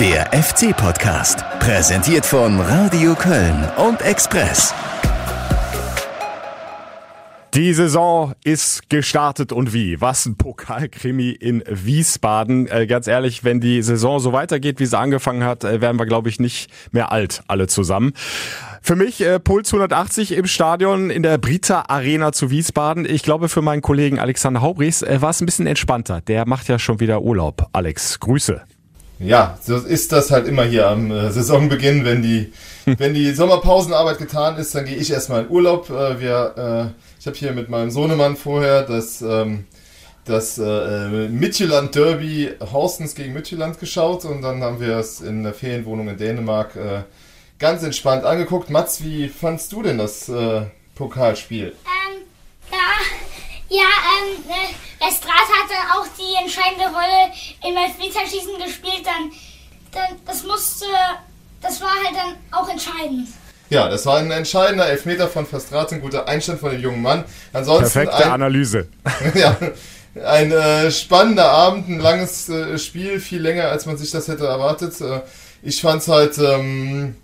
Der FC-Podcast, präsentiert von Radio Köln und Express. Die Saison ist gestartet und wie? Was ein Pokalkrimi in Wiesbaden. Äh, ganz ehrlich, wenn die Saison so weitergeht, wie sie angefangen hat, äh, werden wir, glaube ich, nicht mehr alt, alle zusammen. Für mich äh, Puls 180 im Stadion in der Brita Arena zu Wiesbaden. Ich glaube, für meinen Kollegen Alexander Haubrichs äh, war es ein bisschen entspannter. Der macht ja schon wieder Urlaub. Alex, Grüße. Ja, so ist das halt immer hier am äh, Saisonbeginn, wenn die, wenn die Sommerpausenarbeit getan ist, dann gehe ich erstmal in Urlaub. Äh, wir, äh, ich habe hier mit meinem Sohnemann vorher das, ähm, das äh, Midtjylland Derby Horstens gegen Midtjylland geschaut und dann haben wir es in der Ferienwohnung in Dänemark äh, ganz entspannt angeguckt. Mats, wie fandst du denn das äh, Pokalspiel? Ähm, ja, ja, ähm, äh, Estrat hatte auch die entscheidende Rolle im Elfmeterschießen gespielt, dann, dann, das musste, das war halt dann auch entscheidend. Ja, das war ein entscheidender Elfmeter von Verstrat, ein guter Einstand von dem jungen Mann. Ansonsten Perfekte ein, Analyse. ja, ein äh, spannender Abend, ein langes äh, Spiel, viel länger, als man sich das hätte erwartet. Äh, ich fand's halt, ähm,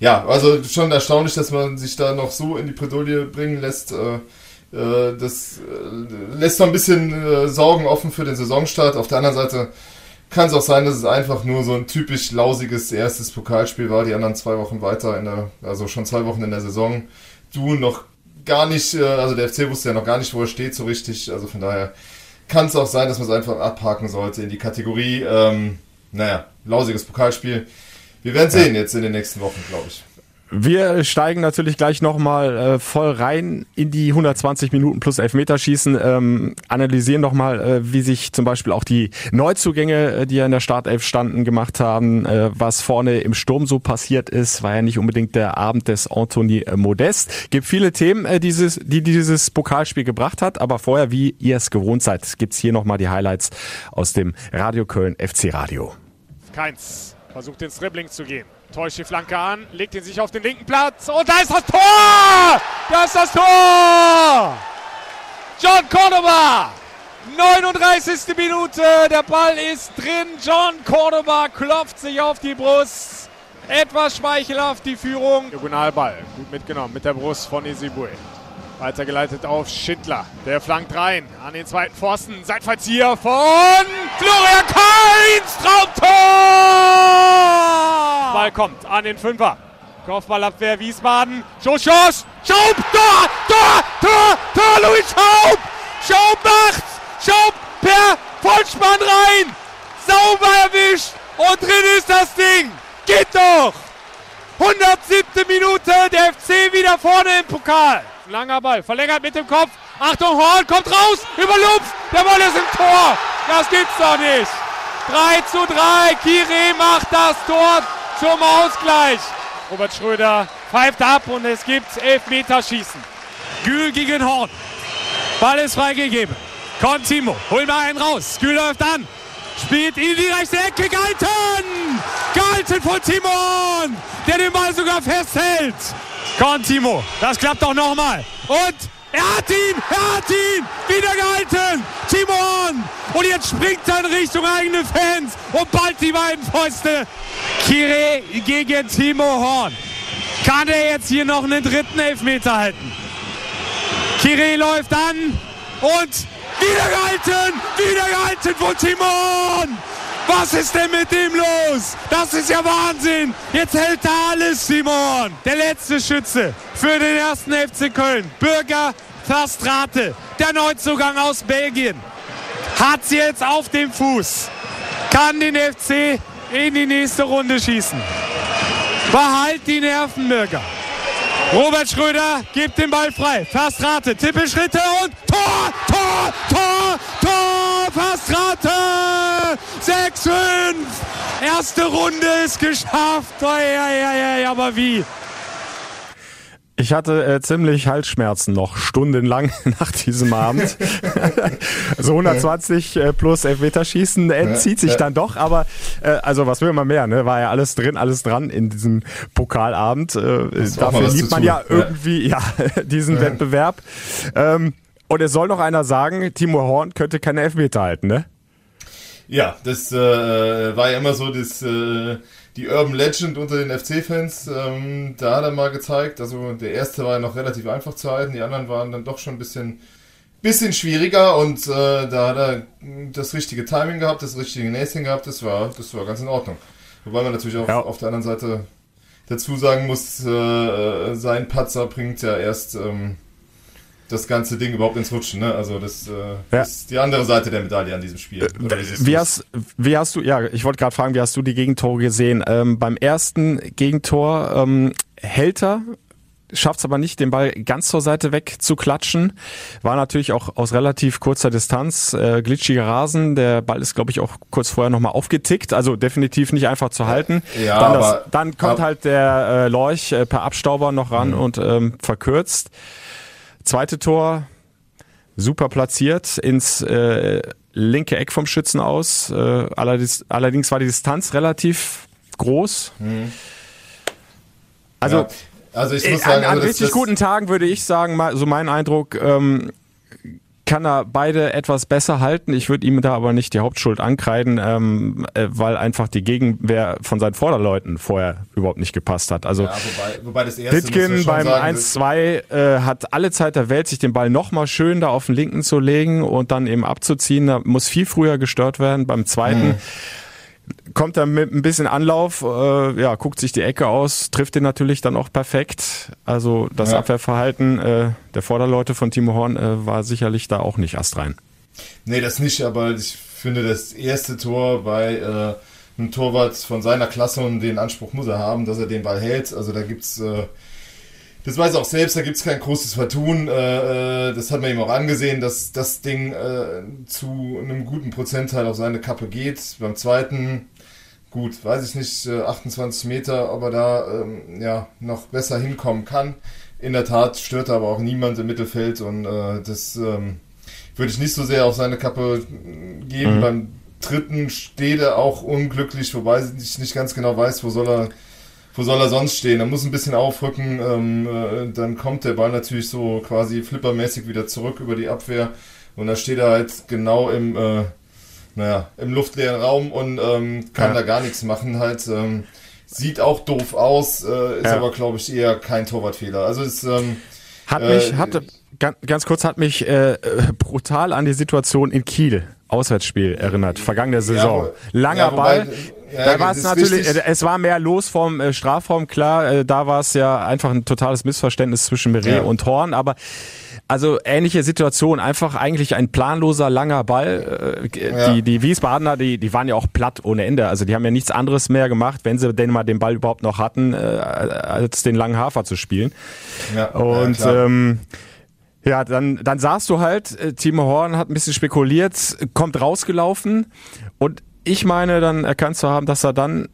ja, also schon erstaunlich, dass man sich da noch so in die Bredouille bringen lässt. Äh, das äh, lässt noch ein bisschen äh, Sorgen offen für den Saisonstart. Auf der anderen Seite kann es auch sein, dass es einfach nur so ein typisch lausiges erstes Pokalspiel war. Die anderen zwei Wochen weiter, in der, also schon zwei Wochen in der Saison. Du noch gar nicht, also der FC wusste ja noch gar nicht, wo er steht so richtig. Also von daher kann es auch sein, dass man es einfach abhaken sollte in die Kategorie, ähm, naja, lausiges Pokalspiel. Wir werden sehen jetzt in den nächsten Wochen, glaube ich. Wir steigen natürlich gleich nochmal äh, voll rein in die 120 Minuten plus Elfmeterschießen, ähm, analysieren nochmal, äh, wie sich zum Beispiel auch die Neuzugänge, äh, die ja in der Startelf standen, gemacht haben, äh, was vorne im Sturm so passiert ist, war ja nicht unbedingt der Abend des Anthony Modest. Gibt viele Themen, äh, dieses, die dieses Pokalspiel gebracht hat, aber vorher, wie ihr es gewohnt seid, gibt's hier nochmal die Highlights aus dem Radio Köln FC Radio. Keins versucht ins Dribbling zu gehen. Täuscht die Flanke an, legt ihn sich auf den linken Platz und da ist das Tor! Da ist das Tor! John Cordoba! 39. Minute, der Ball ist drin. John Cordoba klopft sich auf die Brust. Etwas schmeichelhaft die Führung. Diagonalball, gut mitgenommen mit der Brust von Isibue. Weitergeleitet auf Schindler. Der flankt rein an den zweiten Pfosten. Seitfallzieher von Florian Kainz. Traumtor! Ball kommt an den Fünfer. Kopfballabwehr Wiesbaden. Schuss, Schaub, Tor, Tor, Tor, Tor, Louis Schaub. Schaub macht's. Schaub per Vollspann rein. Sauber erwischt. Und drin ist das Ding. Geht doch. 107. Minute. Der FC wieder vorne im Pokal. Langer Ball, verlängert mit dem Kopf. Achtung, Horn kommt raus, überlupft. Der Ball ist im Tor. Das gibt's doch nicht. 3 zu 3. Kire macht das Tor zum Ausgleich. Robert Schröder pfeift ab und es gibt Elfmeterschießen. Gül gegen Horn. Ball ist freigegeben. Kommt Timo, hol mal einen raus. Gül läuft an. Spielt in die rechte Ecke. Galten! Galten von Timon, der den Ball sogar festhält. Kommt Timo, das klappt doch nochmal. Und er hat ihn, er hat ihn, wieder gehalten. Timon. Und jetzt springt er in Richtung eigene Fans und ballt die beiden Fäuste. Kire gegen Timo Horn. Kann er jetzt hier noch einen dritten Elfmeter halten? Kire läuft an und wieder gehalten, wieder gehalten von Timon. Was ist denn mit ihm los? Das ist ja Wahnsinn. Jetzt hält er alles, Simon. Der letzte Schütze für den ersten FC Köln. Bürger Verstrate, der Neuzugang aus Belgien. Hat sie jetzt auf dem Fuß. Kann den FC in die nächste Runde schießen. Behalt die Nerven, Bürger. Robert Schröder gibt den Ball frei. Verstrate, Tippelschritte und Tor, Tor, Tor, Tor, Verstrate. 6-5. Erste Runde ist geschafft. Ja, ja, ja, aber wie? Ich hatte äh, ziemlich Halsschmerzen noch stundenlang nach diesem Abend. so 120 äh, plus Elfmeterschießen entzieht sich dann doch, aber äh, also was will man mehr, ne? War ja alles drin, alles dran in diesem Pokalabend. Äh, dafür liebt man ja irgendwie ja, diesen ja. Wettbewerb. Ähm, und es soll noch einer sagen, Timo Horn könnte keine Elfmeter halten, ne? Ja, das äh, war ja immer so das, äh, die Urban Legend unter den FC-Fans. Ähm, da hat er mal gezeigt. Also der erste war ja noch relativ einfach zu halten, die anderen waren dann doch schon ein bisschen, bisschen schwieriger und äh, da hat er das richtige Timing gehabt, das richtige Näschen gehabt. Das war, das war ganz in Ordnung. Wobei man natürlich auch Ja. auf der anderen Seite dazu sagen muss, äh, sein Patzer bringt ja erst ähm, das ganze Ding überhaupt ins Rutschen. Ne? Also das, äh, das ist die andere Seite der Medaille an diesem Spiel. Siehst Wie hast, wie hast du, ja, ich wollte gerade fragen, wie hast du die Gegentore gesehen? Ähm, beim ersten Gegentor ähm, Helter schafft es aber nicht, den Ball ganz zur Seite weg zu klatschen. War natürlich auch aus relativ kurzer Distanz. Äh, glitschiger Rasen, der Ball ist, glaube ich, auch kurz vorher nochmal aufgetickt. Also definitiv nicht einfach zu halten. Ja, dann, das, aber- dann kommt halt der äh, Lorch äh, per Abstauber noch ran Mhm. und ähm, verkürzt. Zweite Tor, super platziert ins äh, linke Eck vom Schützen aus. Äh, allerdings, allerdings war die Distanz relativ groß. Also Ja. also ich muss an, sagen, an also das- richtig das- guten Tagen würde ich sagen, mal- so mein Eindruck, ähm, kann er beide etwas besser halten. Ich würde ihm da aber nicht die Hauptschuld ankreiden, ähm, äh, weil einfach die Gegenwehr von seinen Vorderleuten vorher überhaupt nicht gepasst hat. Also Ja, wobei, wobei das erste Pitkin beim sagen, 1-2 äh, hat alle Zeit der Welt, sich den Ball nochmal schön da auf den linken zu legen und dann eben abzuziehen. Da muss viel früher gestört werden. Beim zweiten Mhm. Kommt er mit ein bisschen Anlauf, äh, ja, guckt sich die Ecke aus, trifft den natürlich dann auch perfekt. Also das Ja. Abwehrverhalten äh, der Vorderleute von Timo Horn äh, war sicherlich da auch nicht astrein. Nee, das nicht, aber ich finde das erste Tor bei äh, einem Torwart von seiner Klasse und den Anspruch muss er haben, dass er den Ball hält. Also da gibt's, äh, das weiß er auch selbst, da gibt's kein großes Vertun. Äh, äh, das hat man ihm auch angesehen, dass das Ding äh, zu einem guten Prozentteil auf seine Kappe geht. Beim zweiten, gut, weiß ich nicht, äh, 28 Meter, ob er da ähm, ja noch besser hinkommen kann. In der Tat stört er aber auch niemand im Mittelfeld und äh, das ähm, würde ich nicht so sehr auf seine Kappe äh, geben. Beim dritten steht er auch unglücklich, wobei ich nicht ganz genau weiß, wo soll er, wo soll er sonst stehen. Er muss ein bisschen aufrücken, ähm, äh, dann kommt der Ball natürlich so quasi flippermäßig wieder zurück über die Abwehr und da steht er halt genau im, äh, naja, im luftleeren Raum und ähm, kann Ja. da gar nichts machen halt. Ähm, sieht auch doof aus, äh, ist Ja. aber glaube ich eher kein Torwartfehler. Also es ähm, Hat Äh, mich, hatte, ganz, ganz kurz, hat mich äh, äh, brutal an die Situation in Kiel, Auswärtsspiel, erinnert, vergangene Saison. wo- Langer ja, wobei- Ball. Ja, da war es natürlich, richtig. äh, es war mehr los vom äh, Strafraum, klar, äh, da war es ja einfach ein totales Missverständnis zwischen Meret Ja. und Horn, aber also ähnliche Situation, einfach eigentlich ein planloser langer Ball. Ja. Die, die Wiesbadener, die, die waren ja auch platt ohne Ende. Also die haben ja nichts anderes mehr gemacht, wenn sie denn mal den Ball überhaupt noch hatten, äh, als den langen Hafer zu spielen. ja, Und ja, ähm, ja, dann, dann sahst du halt, Timo Horn hat ein bisschen spekuliert, kommt rausgelaufen und ich meine dann erkannt zu haben, dass er dann äh,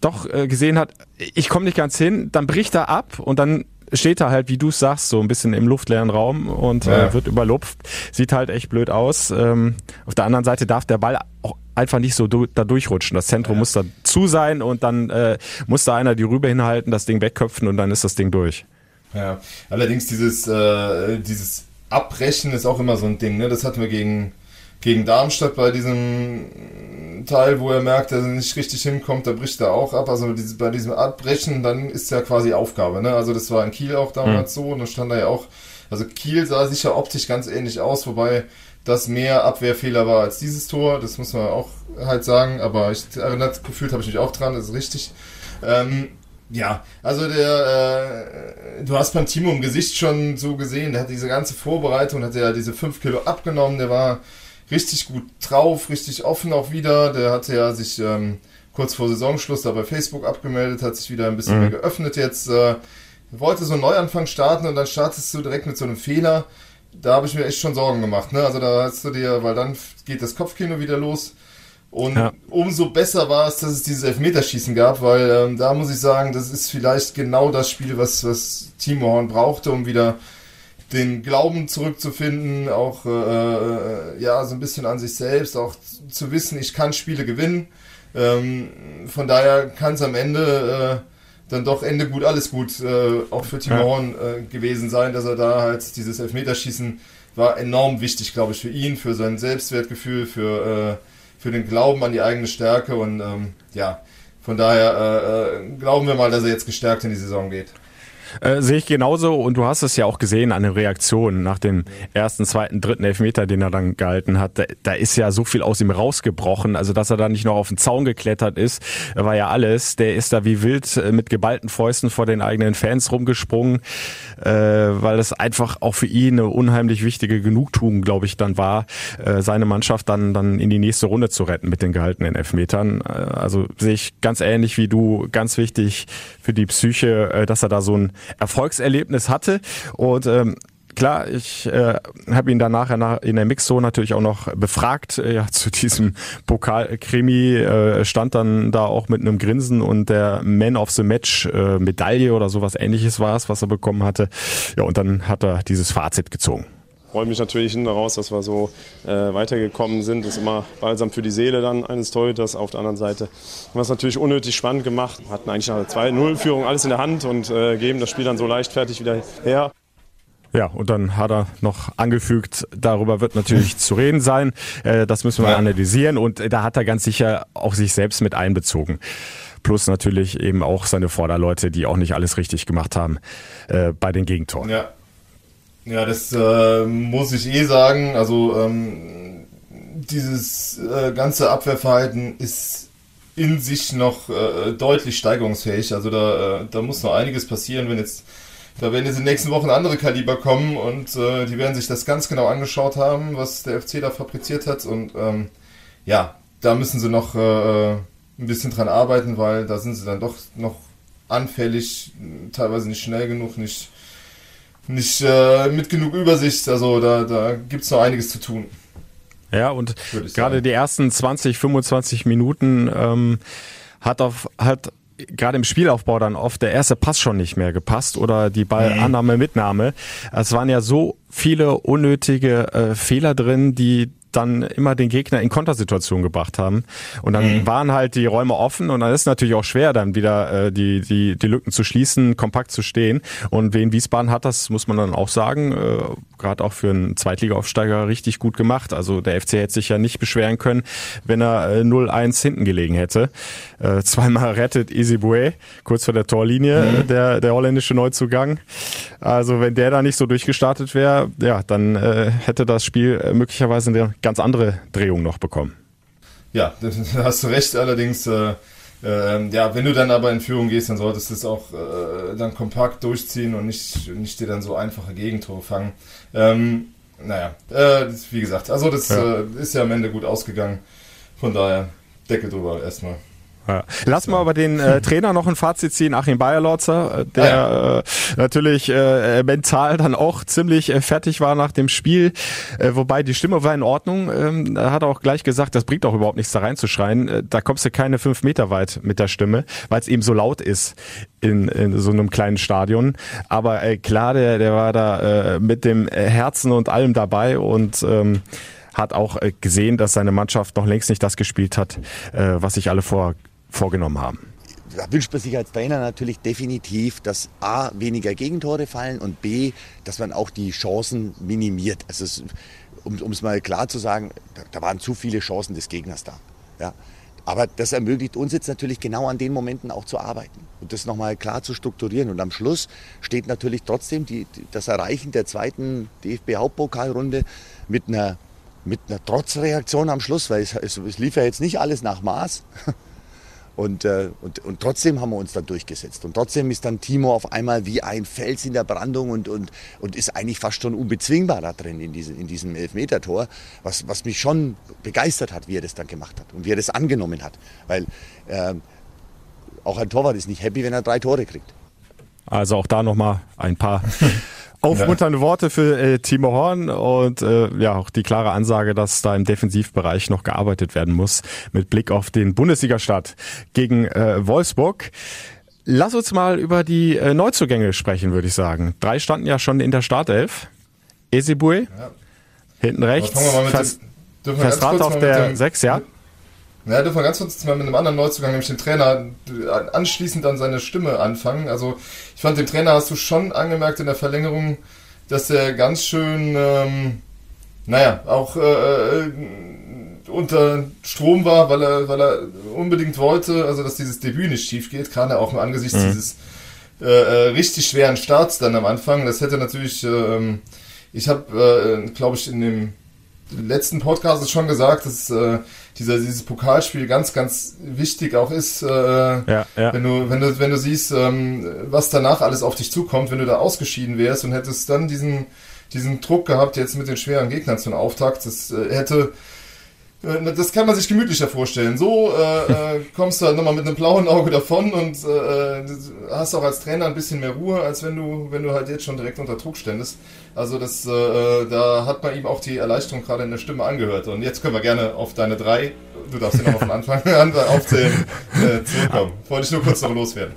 doch äh, gesehen hat, ich komme nicht ganz hin, dann bricht er ab und dann steht er halt, wie du es sagst, so ein bisschen im luftleeren Raum und Ja. äh, wird überlupft. Sieht halt echt blöd aus. Ähm, auf der anderen Seite darf der Ball auch einfach nicht so du da durchrutschen. Das Zentrum muss da zu sein und dann äh, muss da einer die Rübe hinhalten, das Ding wegköpfen und dann ist das Ding durch. Ja, allerdings dieses, äh, dieses Abbrechen ist auch immer so ein Ding, ne? Das hatten wir gegen, gegen Darmstadt bei diesem Teil, wo er merkt, dass er nicht richtig hinkommt, da bricht er auch ab. Also bei diesem Abbrechen, dann ist ja quasi Aufgabe, ne? Also das war in Kiel auch damals so und da stand er ja auch, also Kiel sah sicher optisch ganz ähnlich aus, wobei das mehr Abwehrfehler war als dieses Tor, das muss man auch halt sagen, aber ich erinnert, gefühlt habe ich mich auch dran, das ist richtig. Ähm, ja, also der, äh, du hast beim Timo im Gesicht schon so gesehen, der hat diese ganze Vorbereitung, hat ja diese 5 Kilo abgenommen, der war richtig gut drauf, richtig offen auch wieder, der hatte ja sich ähm, kurz vor Saisonschluss da bei Facebook abgemeldet, hat sich wieder ein bisschen mehr geöffnet jetzt, äh, wollte so einen Neuanfang starten und dann startest du direkt mit so einem Fehler, da habe ich mir echt schon Sorgen gemacht, ne, also da hast du dir, weil dann geht das Kopfkino wieder los, und Ja. umso besser war es, dass es dieses Elfmeterschießen gab, weil ähm, da muss ich sagen, das ist vielleicht genau das Spiel, was, was Timo Horn brauchte, um wieder den Glauben zurückzufinden, auch äh, äh, ja so ein bisschen an sich selbst, auch zu wissen, ich kann Spiele gewinnen. Ähm, von daher kann es am Ende äh, dann doch Ende gut, alles gut, äh, auch für Timo. Horn äh, gewesen sein, dass er da halt dieses Elfmeterschießen war enorm wichtig, glaube ich, für ihn, für sein Selbstwertgefühl, für äh, für den Glauben an die eigene Stärke und ähm, ja, von daher äh, äh, glauben wir mal, dass er jetzt gestärkt in die Saison geht. Äh, sehe ich genauso und du hast es ja auch gesehen an den Reaktionen nach dem ersten, zweiten, dritten Elfmeter, den er dann gehalten hat. Da, da, ist ja so viel aus ihm rausgebrochen. Also, dass er da nicht noch auf den Zaun geklettert ist, war ja alles. Der ist da wie wild äh, mit geballten Fäusten vor den eigenen Fans rumgesprungen, äh, weil das einfach auch für ihn eine unheimlich wichtige Genugtuung, glaube ich, dann war, äh, seine Mannschaft dann, dann in die nächste Runde zu retten mit den gehaltenen Elfmetern. Äh, also sehe ich ganz ähnlich wie du, ganz wichtig für die Psyche, äh, dass er da so ein Erfolgserlebnis hatte. Und ähm, klar, ich äh, habe ihn danach in der Mixzone natürlich auch noch befragt äh, ja, zu diesem Pokalkrimi, äh, stand dann da auch mit einem Grinsen und der Man of the Match äh, Medaille oder sowas ähnliches war es, was er bekommen hatte. Ja, und dann hat er dieses Fazit gezogen freue mich natürlich hin daraus, dass wir so äh, weitergekommen sind. Das ist immer balsam für die Seele dann eines Torhüters. Auf der anderen Seite haben wir es natürlich unnötig spannend gemacht. Wir hatten eigentlich nach der 2-0-Führung alles in der Hand und äh, geben das Spiel dann so leichtfertig wieder her. Ja, und dann hat er noch angefügt, darüber wird natürlich zu reden sein. Äh, das müssen wir ja. analysieren und da hat er ganz sicher auch sich selbst mit einbezogen. Plus natürlich eben auch seine Vorderleute, die auch nicht alles richtig gemacht haben äh, bei den Gegentoren. Ja, ja, das äh, muss ich eh sagen. Also ähm, dieses äh, ganze Abwehrverhalten ist in sich noch äh, deutlich steigerungsfähig. Also da, äh, da muss noch einiges passieren, wenn jetzt da werden jetzt in den nächsten Wochen andere Kaliber kommen und äh, die werden sich das ganz genau angeschaut haben, was der FC da fabriziert hat. Und ähm, ja, da müssen sie noch äh, ein bisschen dran arbeiten, weil da sind sie dann doch noch anfällig, teilweise nicht schnell genug, nicht nicht äh, mit genug Übersicht. Also da, da gibt es noch einiges zu tun. Ja, und gerade die ersten 20, 25 Minuten ähm, hat auf hat gerade im Spielaufbau dann oft der erste Pass schon nicht mehr gepasst oder die Ballannahme, Mitnahme. Es waren ja so viele unnötige äh, Fehler drin, die dann immer den Gegner in Kontersituationen gebracht haben. Und dann mhm. waren halt die Räume offen und dann ist natürlich auch schwer, dann wieder äh, die, die, die Lücken zu schließen, kompakt zu stehen. Und wen Wiesbaden hat das, muss man dann auch sagen, äh, gerade auch für einen Zweitliga-Aufsteiger richtig gut gemacht. Also der FC hätte sich ja nicht beschweren können, wenn er äh, 0-1 hinten gelegen hätte. Äh, zweimal rettet Isibue kurz vor der Torlinie, mhm. der, der holländische Neuzugang. Also wenn der da nicht so durchgestartet wäre, ja, dann äh, hätte das Spiel äh, möglicherweise eine ganz andere Drehung noch bekommen. Ja, da hast du recht. Allerdings, äh, äh, ja, wenn du dann aber in Führung gehst, dann solltest du es auch äh, dann kompakt durchziehen und nicht, nicht dir dann so einfache Gegentore fangen. Ähm, naja, äh, wie gesagt, also das ja. Äh, ist ja am Ende gut ausgegangen. Von daher, Deckel drüber erstmal. Ja. Lass mal über den äh, Trainer noch ein Fazit ziehen, Achim Bayerlotzer, äh, der ah, ja. äh, natürlich äh, mental dann auch ziemlich äh, fertig war nach dem Spiel, äh, wobei die Stimme war in Ordnung. Ähm, er hat auch gleich gesagt, das bringt auch überhaupt nichts da reinzuschreien. Äh, da kommst du keine fünf Meter weit mit der Stimme, weil es eben so laut ist in, in so einem kleinen Stadion. Aber äh, klar, der, der war da äh, mit dem Herzen und allem dabei und ähm, hat auch äh, gesehen, dass seine Mannschaft noch längst nicht das gespielt hat, äh, was sich alle vor vorgenommen haben? Da wünscht man sich als Trainer natürlich definitiv, dass A, weniger Gegentore fallen und B, dass man auch die Chancen minimiert. Also es, um es mal klar zu sagen, da, da, waren zu viele Chancen des Gegners da. Ja. Aber das ermöglicht uns jetzt natürlich genau an den Momenten auch zu arbeiten und das nochmal klar zu strukturieren. Und am Schluss steht natürlich trotzdem die, das Erreichen der zweiten DFB-Hauptpokalrunde mit einer, mit einer Trotzreaktion am Schluss, weil es, es, es lief ja jetzt nicht alles nach Maß. Und, äh, und, und trotzdem haben wir uns dann durchgesetzt. Und trotzdem ist dann Timo auf einmal wie ein Fels in der Brandung und, und, und ist eigentlich fast schon unbezwingbar da drin in, diese, in diesem Elfmetertor, was, was mich schon begeistert hat, wie er das dann gemacht hat und wie er das angenommen hat. Weil äh, auch ein Torwart ist nicht happy, wenn er drei Tore kriegt. Also auch da nochmal ein paar Aufmunternde Worte für äh, Timo Horn und äh, ja auch die klare Ansage, dass da im Defensivbereich noch gearbeitet werden muss mit Blick auf den Bundesligastart gegen äh, Wolfsburg. Lass uns mal über die äh, Neuzugänge sprechen, würde ich sagen. Drei standen ja schon in der Startelf. Esibue, ja. hinten rechts, Fest, Festrant auf der 6, ja. Ja, dürfen wir ganz kurz mal mit einem anderen Neuzugang, nämlich dem Trainer, anschließend an seine Stimme anfangen. Also ich fand, dem Trainer hast du schon angemerkt in der Verlängerung, dass er ganz schön, ähm, naja, auch äh, äh unter Strom war, weil er, weil er unbedingt wollte, also dass dieses Debüt nicht schief geht, gerade auch im Angesicht mhm. dieses äh, äh, richtig schweren Starts dann am Anfang. Das hätte natürlich, äh, ich habe, äh, glaube ich, in dem letzten Podcast schon gesagt, dass äh, dieser, dieses Pokalspiel ganz, ganz wichtig auch ist, äh, ja, ja. wenn du, wenn du, wenn du siehst, ähm, was danach alles auf dich zukommt, wenn du da ausgeschieden wärst und hättest dann diesen, diesen Druck gehabt, jetzt mit den schweren Gegnern zum Auftakt, das äh, hätte das kann man sich gemütlicher vorstellen. So äh, äh, kommst du halt nochmal mit einem blauen Auge davon und äh, hast auch als Trainer ein bisschen mehr Ruhe, als wenn du, wenn du halt jetzt schon direkt unter Druck ständest. Also das, äh, da hat man ihm auch die Erleichterung gerade in der Stimme angehört. Und jetzt können wir gerne auf deine drei, du darfst ja nochmal von Anfang an aufzählen, äh, zurückkommen. Wollte ich nur kurz noch loswerden.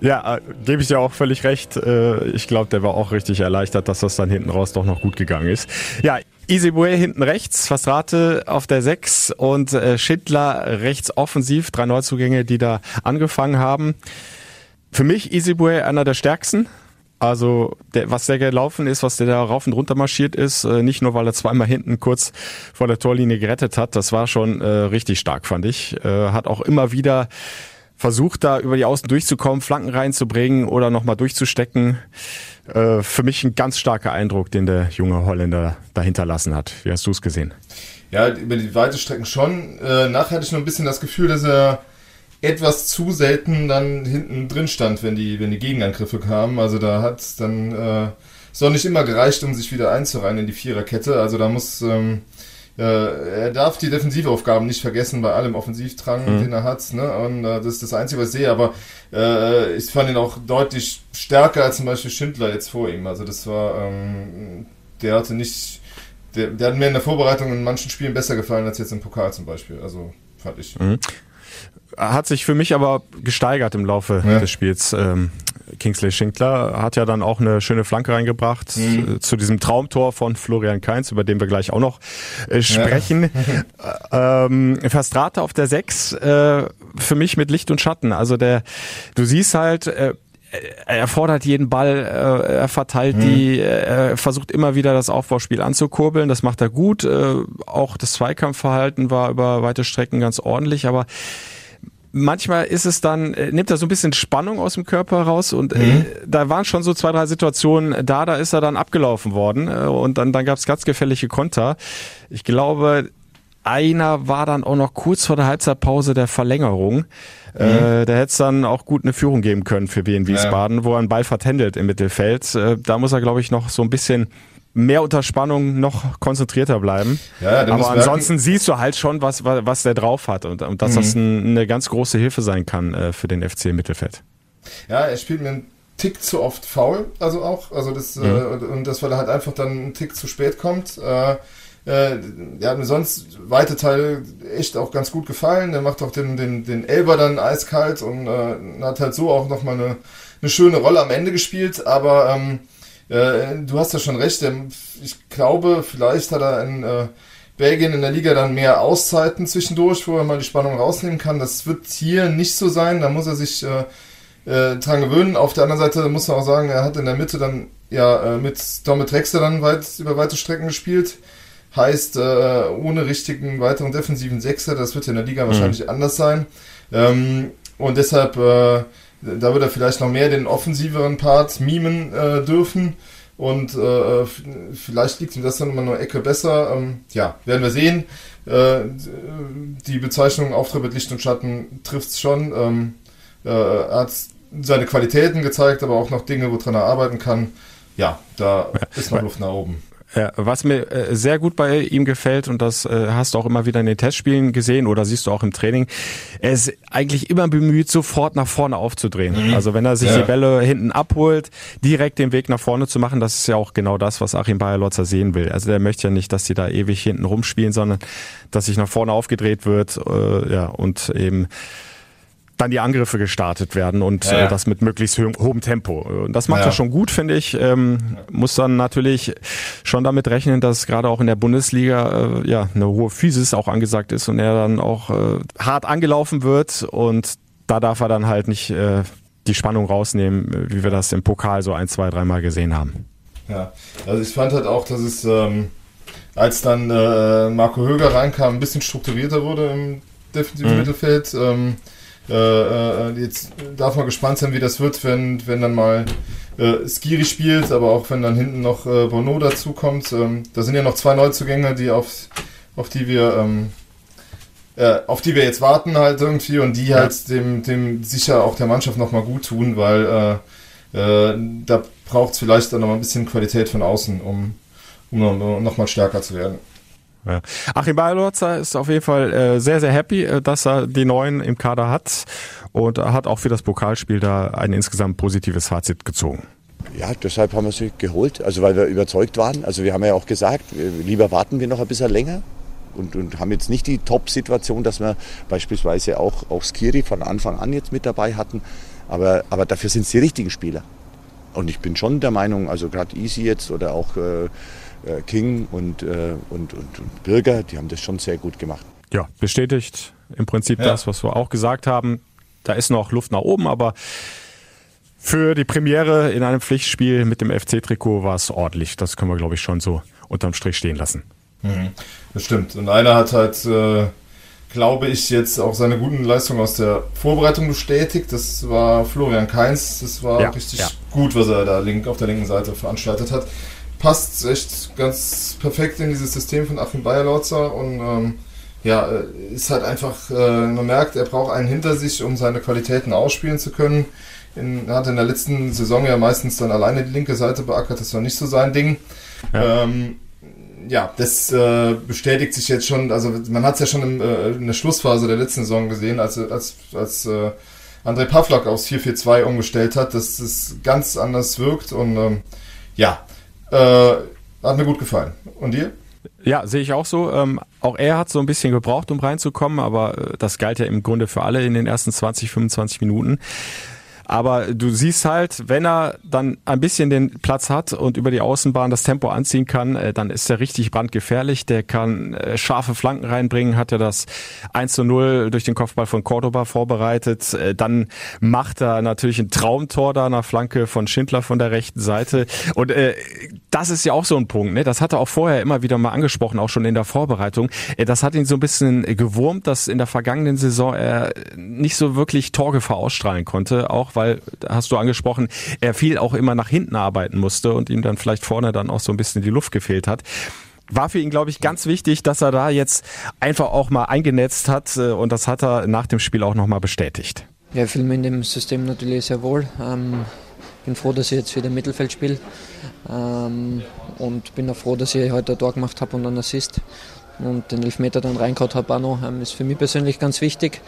Ja, äh, gebe ich dir auch völlig recht. Äh, ich glaube, der war auch richtig erleichtert, dass das dann hinten raus doch noch gut gegangen ist. Ja, Isibue hinten rechts, Fastrate auf der 6 und äh, Schindler rechts offensiv. Drei Neuzugänge, die da angefangen haben. Für mich Isibue einer der stärksten. Also der, was der gelaufen ist, was der da rauf und runter marschiert ist, äh, nicht nur weil er zweimal hinten kurz vor der Torlinie gerettet hat, das war schon äh, richtig stark, fand ich. Äh, hat auch immer wieder versucht, da über die Außen durchzukommen, Flanken reinzubringen oder nochmal durchzustecken. Äh, für mich ein ganz starker Eindruck, den der junge Holländer da hinterlassen hat. Wie hast du es gesehen? Ja, über die weite Strecken schon. Äh, nachher hatte ich nur ein bisschen das Gefühl, dass er etwas zu selten dann hinten drin stand, wenn die, wenn die Gegenangriffe kamen. Also da hat dann äh, es auch nicht immer gereicht, um sich wieder einzureihen in die Viererkette. Also da muss ähm, äh, er darf die Defensivaufgaben nicht vergessen bei allem Offensivdrang, mhm. den er hat. Ne? Und äh, das ist das Einzige, was ich sehe. Aber äh, ich fand ihn auch deutlich stärker als zum Beispiel Schindler jetzt vor ihm. Also das war, ähm, der hatte nicht, der, der hat mir in der Vorbereitung in manchen Spielen besser gefallen als jetzt im Pokal zum Beispiel. Also fand ich. Mhm hat sich für mich aber gesteigert im Laufe ja. des Spiels. Ähm, Kingsley Schinkler hat ja dann auch eine schöne Flanke reingebracht mhm. Äh, zu diesem Traumtor von Florian Kainz, über den wir gleich auch noch äh, sprechen. Ja. ähm, Verstrate auf der 6, äh, für mich mit Licht und Schatten. Also der, du siehst halt, äh, er fordert jeden Ball, äh, er verteilt mhm. die, er versucht immer wieder das Aufbauspiel anzukurbeln, das macht er gut. Äh, auch das Zweikampfverhalten war über weite Strecken ganz ordentlich, aber manchmal ist es dann, äh, nimmt er so ein bisschen Spannung aus dem Körper raus und äh, mhm. äh, da waren schon so zwei, drei Situationen da, da ist er dann abgelaufen worden äh, und dann, dann gab es ganz gefährliche Konter. Ich glaube, einer war dann auch noch kurz vor der Halbzeitpause der Verlängerung. Mhm. Äh, da hätte es dann auch gut eine Führung geben können für Wien Wiesbaden, ja. wo er einen Ball vertändelt im Mittelfeld. Äh, da muss er, glaube ich, noch so ein bisschen mehr unter Spannung noch konzentrierter bleiben. Ja, Aber ansonsten merken, siehst du halt schon, was, was, was der drauf hat und, und dass mhm. das ein, eine ganz große Hilfe sein kann äh, für den FC Mittelfeld. Ja, er spielt mir einen Tick zu oft faul, also auch. Also das, mhm. äh, und das, weil er halt einfach dann einen Tick zu spät kommt. Äh, äh, ja, mir sonst weite Teil echt auch ganz gut gefallen. Der macht auch den, den, den Elber dann eiskalt und äh, hat halt so auch nochmal eine, eine schöne Rolle am Ende gespielt. Aber ähm, äh, du hast ja schon recht. Ich glaube, vielleicht hat er in äh, Belgien in der Liga dann mehr Auszeiten zwischendurch, wo er mal die Spannung rausnehmen kann. Das wird hier nicht so sein. Da muss er sich äh, äh, dran gewöhnen. Auf der anderen Seite muss man auch sagen, er hat in der Mitte dann ja äh, mit Domit Drexler dann weit, über weite Strecken gespielt. Heißt, ohne richtigen weiteren defensiven Sechser, das wird ja in der Liga mhm. wahrscheinlich anders sein. Ähm, und deshalb da wird er vielleicht noch mehr den offensiveren Part mimen äh, dürfen. Und äh, vielleicht liegt ihm das dann immer nur Ecke besser. Ähm, ja, werden wir sehen. Äh, die Bezeichnung Auftritt mit Licht und Schatten trifft es schon. Ähm, äh, er hat seine Qualitäten gezeigt, aber auch noch Dinge, woran er arbeiten kann. Ja, da ist noch Luft nach oben. Ja, was mir äh, sehr gut bei ihm gefällt, und das äh, hast du auch immer wieder in den Testspielen gesehen oder siehst du auch im Training, er ist eigentlich immer bemüht, sofort nach vorne aufzudrehen. Mhm. Also wenn er sich ja. die Bälle hinten abholt, direkt den Weg nach vorne zu machen, das ist ja auch genau das, was Achim Bayerlotzer sehen will. Also der möchte ja nicht, dass sie da ewig hinten rumspielen, sondern dass sich nach vorne aufgedreht wird äh, ja, und eben dann die Angriffe gestartet werden und ja, ja. Äh, das mit möglichst ho hohem Tempo. Und das macht ja. er schon gut, finde ich. Ähm, muss dann natürlich schon damit rechnen, dass gerade auch in der Bundesliga äh, ja eine hohe Physis auch angesagt ist und er dann auch äh, hart angelaufen wird und da darf er dann halt nicht äh, die Spannung rausnehmen, wie wir das im Pokal so ein, zwei, dreimal gesehen haben. Ja, also ich fand halt auch, dass es ähm als dann äh, Marco Höger reinkam, ein bisschen strukturierter wurde im defensiven mhm. Mittelfeld. Ähm, äh, äh, jetzt darf man gespannt sein, wie das wird, wenn, wenn dann mal äh, Skiri spielt, aber auch wenn dann hinten noch äh, Bono dazukommt. Ähm, da sind ja noch zwei Neuzugänge, die auf, auf die wir ähm, äh, auf die wir jetzt warten halt irgendwie und die ja. halt dem, dem sicher auch der Mannschaft nochmal gut tun, weil äh, äh, da braucht es vielleicht dann noch mal ein bisschen Qualität von außen, um, um nochmal stärker zu werden. Ja. Achim Bayerlotzer ist auf jeden Fall äh, sehr, sehr happy, äh, dass er die Neuen im Kader hat und hat auch für das Pokalspiel da ein insgesamt positives Fazit gezogen. Ja, deshalb haben wir sie geholt, also weil wir überzeugt waren. Also wir haben ja auch gesagt, lieber warten wir noch ein bisschen länger, und, und haben jetzt nicht die Top-Situation, dass wir beispielsweise auch, auch Skiri von Anfang an jetzt mit dabei hatten. Aber, aber dafür sind es die richtigen Spieler. Und ich bin schon der Meinung, also gerade Easy jetzt oder auch äh, äh, King und, äh, und, und, und Birger, die haben das schon sehr gut gemacht. Ja, bestätigt im Prinzip ja. das, was wir auch gesagt haben. Da ist noch Luft nach oben, aber für die Premiere in einem Pflichtspiel mit dem FC-Trikot war es ordentlich. Das können wir, glaube ich, schon so unterm Strich stehen lassen. Mhm. Das stimmt. Und einer hat halt, äh, glaube ich, jetzt auch seine guten Leistungen aus der Vorbereitung bestätigt. Das war Florian Kainz. Das war ja, richtig ja. gut, was er da link, auf der linken Seite veranstaltet hat. Passt echt ganz perfekt in dieses System von Achim Bayerlautzer und ähm, ja, äh, ist halt einfach, äh, man merkt, er braucht einen hinter sich, um seine Qualitäten ausspielen zu können. In, er hat in der letzten Saison ja meistens dann alleine die linke Seite beackert, das war nicht so sein Ding. Ja. Ähm, ja, das äh, bestätigt sich jetzt schon. Also man hat es ja schon im, äh, in der Schlussphase der letzten Saison gesehen, als, als, als äh, André Pavlak aufs 4-4-2 umgestellt hat, dass es ganz anders wirkt. Und ähm, ja, äh, hat mir gut gefallen. Und dir? Ja, sehe ich auch so. Ähm, auch er hat so ein bisschen gebraucht, um reinzukommen, aber äh, das galt ja im Grunde für alle in den ersten 20, 25 Minuten. Aber du siehst halt, wenn er dann ein bisschen den Platz hat und über die Außenbahn das Tempo anziehen kann, äh, dann ist er richtig brandgefährlich. Der kann äh, scharfe Flanken reinbringen, hat er das 1 zu 0 durch den Kopfball von Cordoba vorbereitet. Äh, dann macht er natürlich ein Traumtor da nach Flanke von Schindler von der rechten Seite. Und das ist ja auch so ein Punkt. Ne? Das hat er auch vorher immer wieder mal angesprochen, auch schon in der Vorbereitung. Das hat ihn so ein bisschen gewurmt, dass in der vergangenen Saison er nicht so wirklich Torgefahr ausstrahlen konnte, auch weil, hast du angesprochen, er viel auch immer nach hinten arbeiten musste und ihm dann vielleicht vorne dann auch so ein bisschen die Luft gefehlt hat war für ihn, glaube ich, ganz wichtig, dass er da jetzt einfach auch mal eingenetzt hat äh, und das hat er nach dem Spiel auch nochmal bestätigt. Ja, ich fühle mich in dem System natürlich sehr wohl. Ähm, bin froh, dass ich jetzt wieder im Mittelfeld spiele ähm, und bin auch froh, dass ich heute ein Tor gemacht habe und einen Assist und den Elfmeter dann reingehauen habe. Ähm, ist für mich persönlich ganz wichtig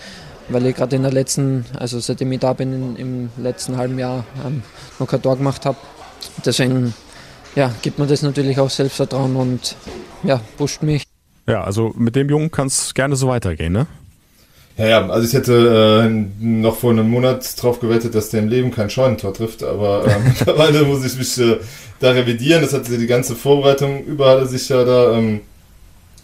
weil ich gerade in der letzten, also seitdem ich da bin, in, im letzten halben Jahr ähm, noch kein Tor gemacht habe. Deswegen ja, gibt mir das natürlich auch Selbstvertrauen und ja, pusht mich. Ja, also mit dem Jungen kann es gerne so weitergehen, ne? Ja, ja, also ich hätte äh, noch vor einem Monat drauf gewettet, dass der im Leben kein Scheunentor trifft, aber äh, mittlerweile muss ich mich äh, da revidieren. Das hatte die ganze Vorbereitung überall sich ja da, ähm,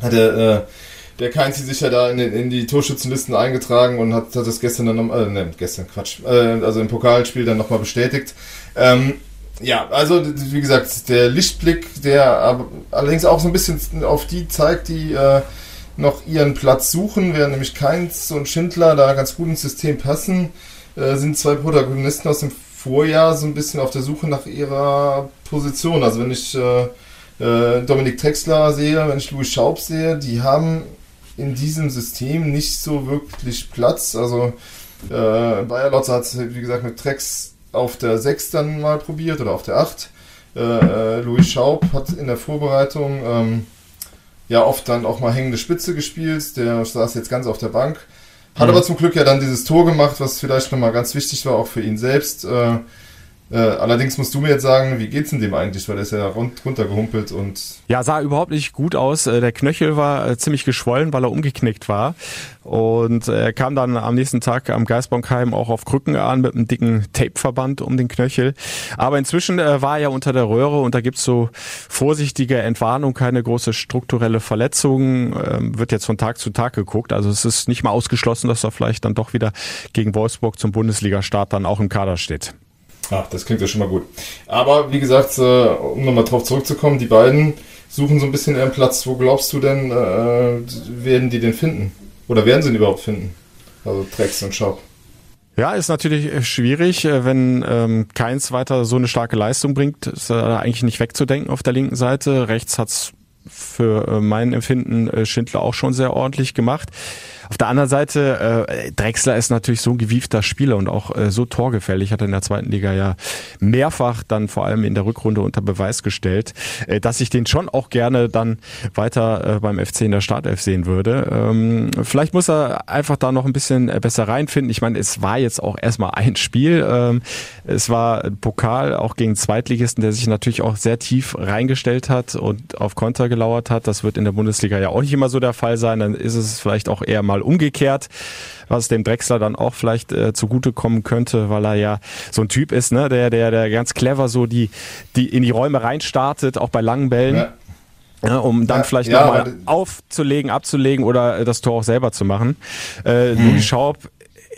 hatte äh, der Keinzi sich ja da in, in, die Torschützenlisten eingetragen und hat, hat das gestern dann nochmal, äh, ne, gestern, Quatsch, äh, also im Pokalspiel dann nochmal bestätigt. Ähm, ja, also wie gesagt, der Lichtblick, der allerdings auch so ein bisschen auf die zeigt, die äh, noch ihren Platz suchen, während nämlich Keins und Schindler da ganz gut ins System passen, äh, sind zwei Protagonisten aus dem Vorjahr so ein bisschen auf der Suche nach ihrer Position. Also wenn ich äh, äh Dominik Texler sehe, wenn ich Louis Schaub sehe, die haben in diesem System nicht so wirklich Platz. Also äh, Bayer Lotzer hat es, wie gesagt, mit Trex auf der 6 dann mal probiert oder auf der 8. Äh, äh, Louis Schaub hat in der Vorbereitung ähm, ja oft dann auch mal hängende Spitze gespielt. Der saß jetzt ganz auf der Bank. Hat mhm. aber zum Glück ja dann dieses Tor gemacht, was vielleicht nochmal ganz wichtig war, auch für ihn selbst. Äh, äh, allerdings musst du mir jetzt sagen, wie geht's denn dem eigentlich, weil er ist ja rund, runtergehumpelt und. Ja, sah überhaupt nicht gut aus. Äh, der Knöchel war äh, ziemlich geschwollen, weil er umgeknickt war. Und er kam dann am nächsten Tag am Geisbonkheim auch auf Krücken an mit einem dicken Tapeverband um den Knöchel. Aber inzwischen war er unter der Röhre und da gibt's so vorsichtige Entwarnung, keine große strukturelle Verletzung. Ähm, wird jetzt von Tag zu Tag geguckt. Also es ist nicht mal ausgeschlossen, dass er vielleicht dann doch wieder gegen Wolfsburg zum Bundesliga-Start dann auch im Kader steht. Ach, das klingt ja schon mal gut. Aber wie gesagt, äh, um nochmal drauf zurückzukommen, die beiden suchen so ein bisschen ihren Platz. Wo glaubst du denn, äh, werden die den finden? Oder werden sie ihn überhaupt finden? Also Trex und Schaub. Ja, ist natürlich schwierig, äh, wenn ähm, Keins weiter so eine starke Leistung bringt, ist er eigentlich nicht wegzudenken auf der linken Seite. Rechts hat's für äh, mein Empfinden äh, Schindler auch schon sehr ordentlich gemacht. Auf der anderen Seite, äh, Drexler ist natürlich so ein gewiefter Spieler und auch äh, so torgefällig, hat er in der zweiten Liga ja mehrfach dann vor allem in der Rückrunde unter Beweis gestellt, äh, dass ich den schon auch gerne dann weiter äh, beim FC in der Startelf sehen würde. Ähm, vielleicht muss er einfach da noch ein bisschen äh, besser reinfinden. Ich meine, es war jetzt auch erstmal ein Spiel. Ähm, es war ein Pokal auch gegen Zweitligisten, der sich natürlich auch sehr tief reingestellt hat und auf Konter gelauert hat. Das wird in der Bundesliga ja auch nicht immer so der Fall sein. Dann ist es vielleicht auch eher mal mal umgekehrt, was dem Drexler dann auch vielleicht äh, zugutekommen könnte, weil er ja so ein Typ ist, ne, der, der, der ganz clever so die, die in die Räume reinstartet, auch bei langen Bällen. Ja. Ja, um dann ja, vielleicht ja, nochmal aufzulegen, abzulegen oder das Tor auch selber zu machen. Äh, hm. Louis Schaub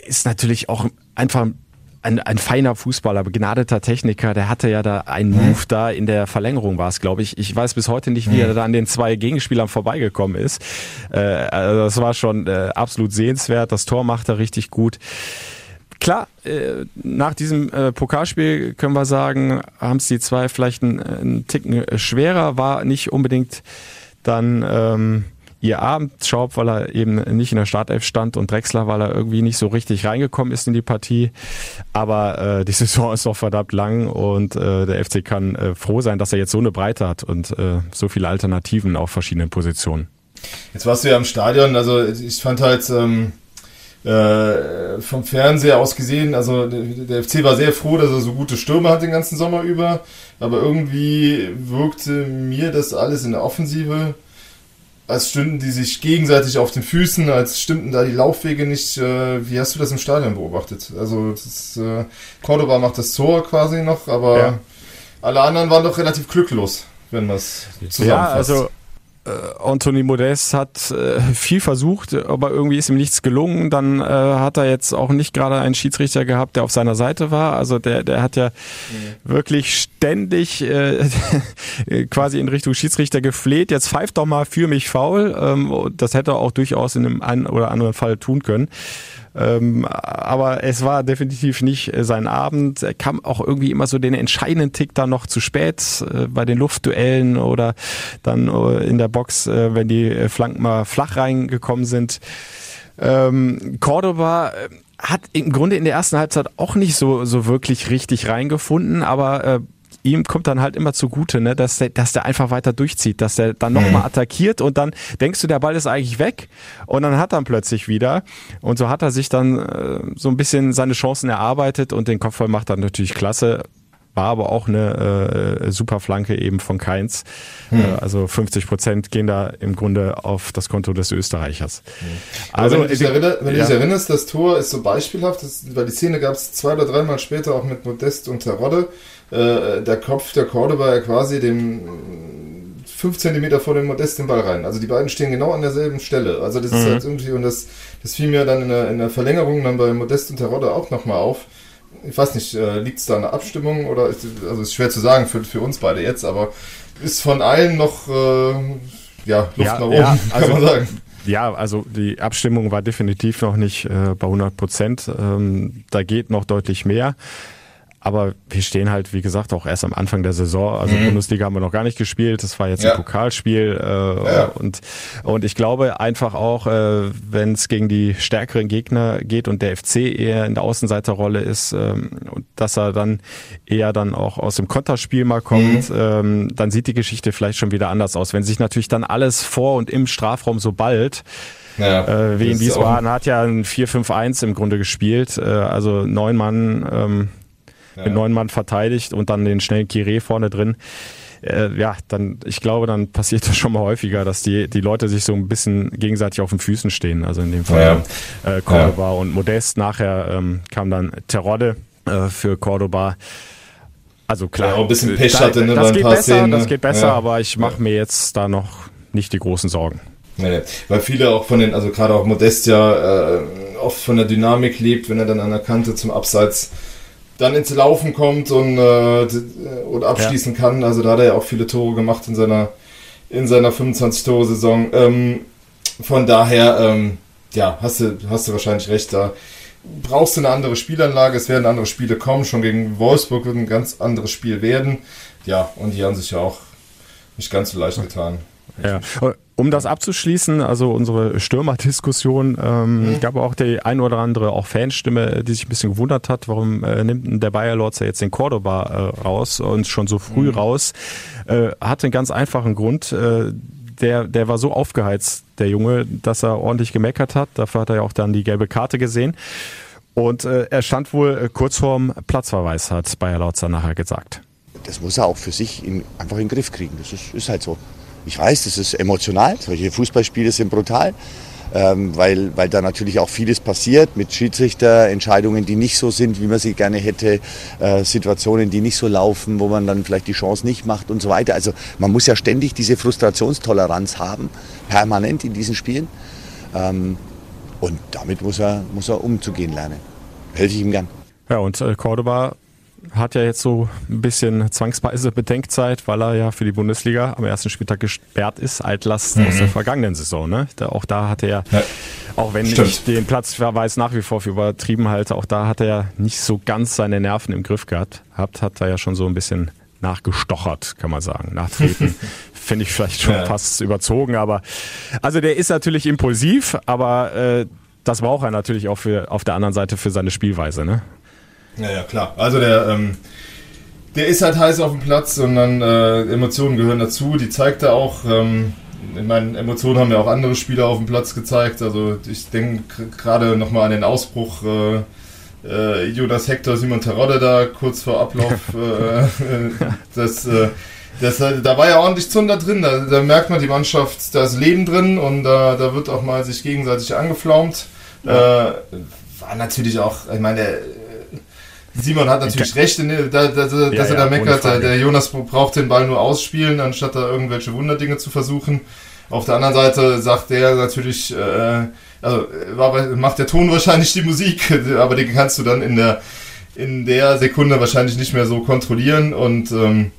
ist natürlich auch einfach ein, ein feiner Fußballer, begnadeter Techniker, der hatte ja da einen mhm. Move da in der Verlängerung war es, glaube ich. Ich weiß bis heute nicht, wie mhm. er da an den zwei Gegenspielern vorbeigekommen ist. Äh, also das war schon äh, absolut sehenswert. Das Tor macht er richtig gut. Klar, äh, nach diesem äh, Pokalspiel können wir sagen, haben es die zwei vielleicht einen, einen Ticken schwerer, war nicht unbedingt dann ähm, ihr Abend. Schaub, weil er eben nicht in der Startelf stand und Drexler, weil er irgendwie nicht so richtig reingekommen ist in die Partie. Aber äh, die Saison ist noch verdammt lang und äh, der FC kann äh, froh sein, dass er jetzt so eine Breite hat und äh, so viele Alternativen auf verschiedenen Positionen. Jetzt warst du ja im Stadion, also ich fand halt ähm, äh, vom Fernseher aus gesehen, also der FC war sehr froh, dass er so gute Stürme hat den ganzen Sommer über, aber irgendwie wirkte mir das alles in der Offensive als stünden die sich gegenseitig auf den Füßen, als stimmten da die Laufwege nicht. Äh, wie hast du das im Stadion beobachtet? Also das, äh, Cordoba macht das Tor quasi noch, aber ja. alle anderen waren doch relativ glücklos, wenn man es zusammenfasst. Ja, also äh, Anthony Modest hat äh, viel versucht, aber irgendwie ist ihm nichts gelungen. Dann äh, hat er jetzt auch nicht gerade einen Schiedsrichter gehabt, der auf seiner Seite war. Also der, der hat ja mhm. wirklich ständig äh, quasi in Richtung Schiedsrichter gefleht. Jetzt pfeift doch mal für mich faul. Ähm, das hätte er auch durchaus in einem einen oder anderen Fall tun können. Ähm, aber es war definitiv nicht äh, sein Abend. Er kam auch irgendwie immer so den entscheidenden Tick da noch zu spät äh, bei den Luftduellen oder dann äh, in der Box, äh, wenn die äh, Flanken mal flach reingekommen sind. Ähm, Cordoba hat im Grunde in der ersten Halbzeit auch nicht so, so wirklich richtig reingefunden, aber ihm kommt dann halt immer zugute, ne, dass der, dass der einfach weiter durchzieht, dass der dann nochmal mhm. attackiert und dann denkst du, der Ball ist eigentlich weg und dann hat er plötzlich wieder und so hat er sich dann äh, so ein bisschen seine Chancen erarbeitet und den Kopfball macht er natürlich klasse. War aber auch eine äh, super Flanke eben von Keins. Mhm. Äh, also 50 Prozent gehen da im Grunde auf das Konto des Österreichers. Mhm. Also, wenn du dich, erinner, wenn ja. dich erinnerst, das Tor ist so beispielhaft, das, weil die Szene gab es zwei oder dreimal später auch mit Modest und Terodde äh, der Kopf der Cordoba ja quasi dem 5 cm vor dem Modest den Ball rein. Also die beiden stehen genau an derselben Stelle. Also das mhm. ist halt irgendwie, und das, das fiel mir dann in der, in der Verlängerung dann bei Modest und Terodde auch nochmal auf. Ich weiß nicht, äh, liegt es da an der Abstimmung oder, ist, also ist schwer zu sagen für, für uns beide jetzt, aber ist von allen noch, äh, ja, Luft ja, nach oben, ja, also, kann man sagen. Ja, also die Abstimmung war definitiv noch nicht äh, bei 100 Prozent. Ähm, da geht noch deutlich mehr. Aber wir stehen halt, wie gesagt, auch erst am Anfang der Saison. Also mhm. Bundesliga haben wir noch gar nicht gespielt. Das war jetzt ja. ein Pokalspiel. Äh, ja. und, und ich glaube einfach auch, äh, wenn es gegen die stärkeren Gegner geht und der FC eher in der Außenseiterrolle ist, ähm, und dass er dann eher dann auch aus dem Konterspiel mal kommt, mhm. ähm, dann sieht die Geschichte vielleicht schon wieder anders aus. Wenn sich natürlich dann alles vor und im Strafraum so bald, ja, äh, wie in Wiesbaden hat ja ein 4-5-1 im Grunde gespielt. Äh, also neun Mann ähm, ja. mit neun Mann verteidigt und dann den schnellen Kiré vorne drin. Äh, ja, dann, ich glaube, dann passiert das schon mal häufiger, dass die, die Leute sich so ein bisschen gegenseitig auf den Füßen stehen. Also in dem Fall ja. äh, Cordoba ja. und Modest. Nachher ähm, kam dann Terodde äh, für Cordoba. Also klar, ja, auch ein bisschen Pech hatte, ne, das, geht besser, Szenen, das geht besser, ja. aber ich mache mir jetzt da noch nicht die großen Sorgen. Nee, weil viele auch von den, also gerade auch Modest ja äh, oft von der Dynamik lebt, wenn er dann an der Kante zum Abseits dann ins Laufen kommt und, äh, und abschließen ja. kann. Also da hat er ja auch viele Tore gemacht in seiner in seiner 25-Tore-Saison. Ähm, von daher, ähm, ja, hast du, hast du wahrscheinlich recht, da brauchst du eine andere Spielanlage, es werden andere Spiele kommen, schon gegen Wolfsburg wird ein ganz anderes Spiel werden. Ja, und die haben sich ja auch nicht ganz so leicht getan. Ja. Um das abzuschließen, also unsere Stürmerdiskussion, ähm, mhm. gab auch die ein oder andere auch Fanstimme, die sich ein bisschen gewundert hat, warum äh, nimmt der Bayer Lorz ja jetzt den Cordoba äh, raus und schon so früh mhm. raus. Äh, hatte einen ganz einfachen Grund. Äh, der, der war so aufgeheizt, der Junge, dass er ordentlich gemeckert hat. Dafür hat er ja auch dann die gelbe Karte gesehen. Und äh, er stand wohl äh, kurz vorm Platzverweis, hat Bayer Lautzer nachher gesagt. Das muss er auch für sich in, einfach in den Griff kriegen. Das ist, ist halt so. Ich weiß, das ist emotional. Solche Fußballspiele sind brutal, ähm, weil, weil da natürlich auch vieles passiert mit Schiedsrichterentscheidungen, die nicht so sind, wie man sie gerne hätte, äh, Situationen, die nicht so laufen, wo man dann vielleicht die Chance nicht macht und so weiter. Also man muss ja ständig diese Frustrationstoleranz haben, permanent in diesen Spielen. Ähm, und damit muss er, muss er umzugehen lernen. Helfe ich ihm gern. Ja, und äh, Cordoba hat ja jetzt so ein bisschen zwangsweise Bedenkzeit, weil er ja für die Bundesliga am ersten Spieltag gesperrt ist, Altlast mhm. aus der vergangenen Saison. Ne? Da, auch da hat er, ja, auch wenn Stimmt. ich den Platzverweis nach wie vor für übertrieben halte, auch da hat er nicht so ganz seine Nerven im Griff gehabt. Hat, hat er ja schon so ein bisschen nachgestochert, kann man sagen. Nachtreten finde ich vielleicht schon ja. fast überzogen, aber also der ist natürlich impulsiv, aber äh, das braucht er natürlich auch für auf der anderen Seite für seine Spielweise, ne? Ja, ja, klar. Also der, ähm, der ist halt heiß auf dem Platz und dann äh, Emotionen gehören dazu. Die zeigt er auch. Ähm, ich meine, Emotionen haben ja auch andere Spieler auf dem Platz gezeigt. Also ich denke gerade nochmal an den Ausbruch äh, äh, Jonas Hector, Simon Terodde da kurz vor Ablauf. äh, das, äh, das, da war ja ordentlich Zunder drin. Da, da, merkt man die Mannschaft, da ist Leben drin und da, da wird auch mal sich gegenseitig angeflaumt. Ja. Äh, war natürlich auch, ich meine, Simon hat natürlich recht, ne, da, da, dass ja, er da meckert. Der Jonas braucht den Ball nur ausspielen, anstatt da irgendwelche Wunderdinge zu versuchen. Auf der anderen Seite sagt der natürlich, äh, also macht der Ton wahrscheinlich die Musik, aber den kannst du dann in der in der Sekunde wahrscheinlich nicht mehr so kontrollieren und ähm,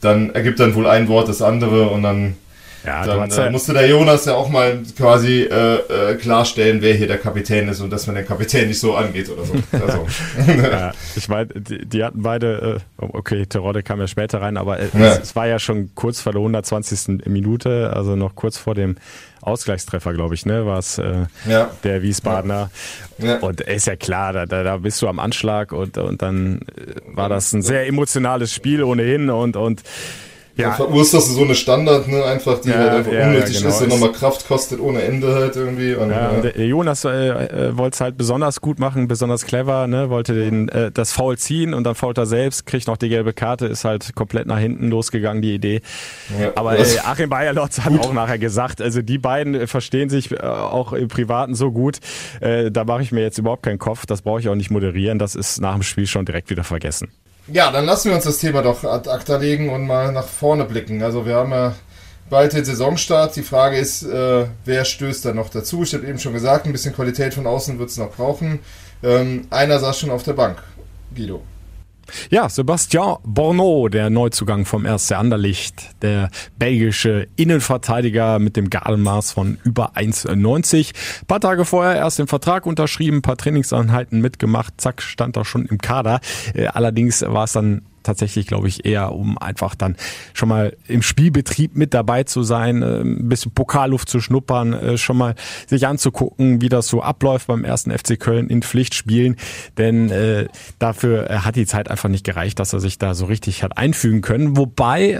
dann ergibt dann wohl ein Wort das andere und dann ja, dann äh, musste der Jonas ja auch mal quasi äh, äh, klarstellen, wer hier der Kapitän ist und dass man den Kapitän nicht so angeht oder so. Also. ja, ich meine, die, die, hatten beide, äh, okay, Terodde kam ja später rein, aber es, ja. es, war ja schon kurz vor der 120. Minute, also noch kurz vor dem Ausgleichstreffer, glaube ich, ne, war es äh, ja. der Wiesbadener. Und ist ja klar, da, da, bist du am Anschlag und, und dann äh, war das ein sehr emotionales Spiel ohnehin und, und ja. Verursachst du so eine Standard, ne, einfach, die ja, halt einfach ja, unnötig ja, genau. ist und nochmal Kraft kostet ohne Ende halt irgendwie. Und, ja, und Jonas äh, äh, wollte es halt besonders gut machen, besonders clever, ne, wollte den, äh, das Foul ziehen und dann fault er selbst, kriegt noch die gelbe Karte, ist halt komplett nach hinten losgegangen, die Idee. Aber äh, Achim Bayerlotz hat auch nachher gesagt, also die beiden äh, verstehen sich äh, auch im Privaten so gut, äh, da mache ich mir jetzt überhaupt keinen Kopf, das brauche ich auch nicht moderieren, das ist nach dem Spiel schon direkt wieder vergessen. Ja, dann lassen wir uns das Thema doch ad acta legen und mal nach vorne blicken. Also wir haben ja bald den Saisonstart. Die Frage ist, äh, wer stößt da noch dazu? Ich habe eben schon gesagt, ein bisschen Qualität von außen wird es noch brauchen. Ähm, einer saß schon auf der Bank. Guido. Ja, Sebastian Borneau, der Neuzugang vom 1. Anderlicht, der belgische Innenverteidiger mit dem Gardenmaß von über 1,90. Paar Tage vorher erst den Vertrag unterschrieben, paar Trainingseinheiten mitgemacht, zack, stand er schon im Kader. Äh, allerdings war es dann tatsächlich, glaube ich, eher, um einfach dann schon mal im Spielbetrieb mit dabei zu sein, äh, ein bisschen Pokalluft zu schnuppern, äh, schon mal sich anzugucken, wie das so abläuft beim ersten FC Köln in Pflichtspielen. Denn äh, dafür hat die Zeit einfach nicht gereicht, dass er sich da so richtig hat einfügen können. Wobei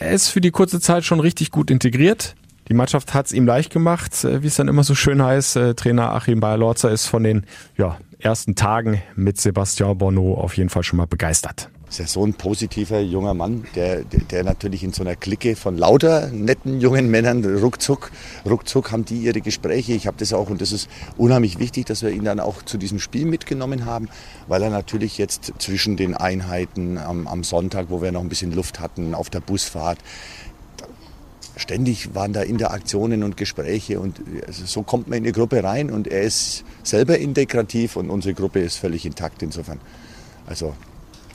er ist für die kurze Zeit schon richtig gut integriert. Die Mannschaft hat es ihm leicht gemacht, wie es dann immer so schön heißt. Trainer Achim Bayer-Lorzer ist von den ja, ersten Tagen mit Sebastian Bonneau auf jeden Fall schon mal begeistert ist ja so ein positiver junger Mann, der, der, natürlich in so einer Clique von lauter netten jungen Männern ruckzuck, ruckzuck haben die ihre Gespräche. Ich habe das auch und das ist unheimlich wichtig, dass wir ihn dann auch zu diesem Spiel mitgenommen haben, weil er natürlich jetzt zwischen den Einheiten am, am Sonntag, wo wir noch ein bisschen Luft hatten, auf der Busfahrt, ständig waren da Interaktionen und Gespräche und also so kommt man in die Gruppe rein und er ist selber integrativ und unsere Gruppe ist völlig intakt insofern. Also